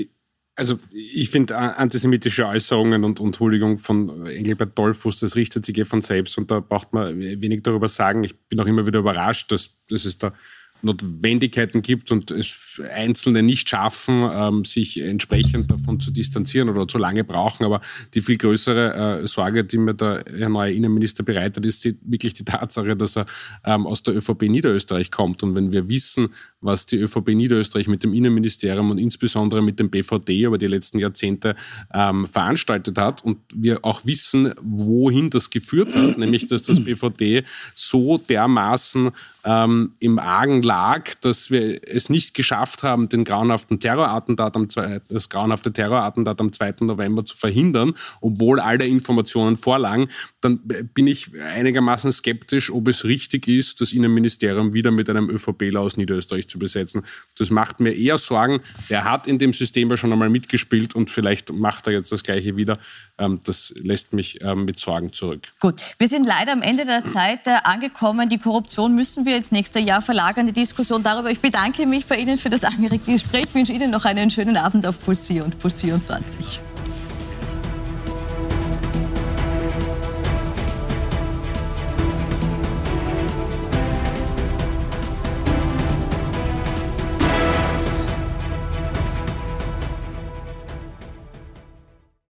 Speaker 6: Also ich finde antisemitische Äußerungen und, und Huldigung von Engelbert Dollfuß, das richtet sich eh von selbst und da braucht man wenig darüber sagen. Ich bin auch immer wieder überrascht, dass, dass es da Notwendigkeiten gibt und es Einzelne nicht schaffen, ähm, sich entsprechend davon zu distanzieren oder zu lange brauchen. Aber die viel größere äh, Sorge, die mir der Herr neue Innenminister bereitet, ist wirklich die Tatsache, dass er ähm, aus der ÖVP Niederösterreich kommt. Und wenn wir wissen, was die ÖVP Niederösterreich mit dem Innenministerium und insbesondere mit dem BVD über die letzten Jahrzehnte ähm, veranstaltet hat und wir auch wissen, wohin das geführt hat, nämlich dass das BVD so dermaßen im Argen lag, dass wir es nicht geschafft haben, den grauenhaften Terrorattentat am, das grauenhafte Terrorattentat am 2. November zu verhindern, obwohl alle Informationen vorlagen, dann bin ich einigermaßen skeptisch, ob es richtig ist, das Innenministerium wieder mit einem ÖVPler aus Niederösterreich zu besetzen. Das macht mir eher Sorgen. Er hat in dem System ja schon einmal mitgespielt und vielleicht macht er jetzt das Gleiche wieder. Ähm, das lässt mich ähm, mit Sorgen zurück.
Speaker 1: Gut, wir sind leider am Ende der Zeit äh, angekommen. Die Korruption müssen wir ins nächste Jahr verlagern, die Diskussion darüber. Ich bedanke mich bei Ihnen für das angeregte Gespräch. Ich wünsche Ihnen noch einen schönen Abend auf Puls 4 und Puls 24.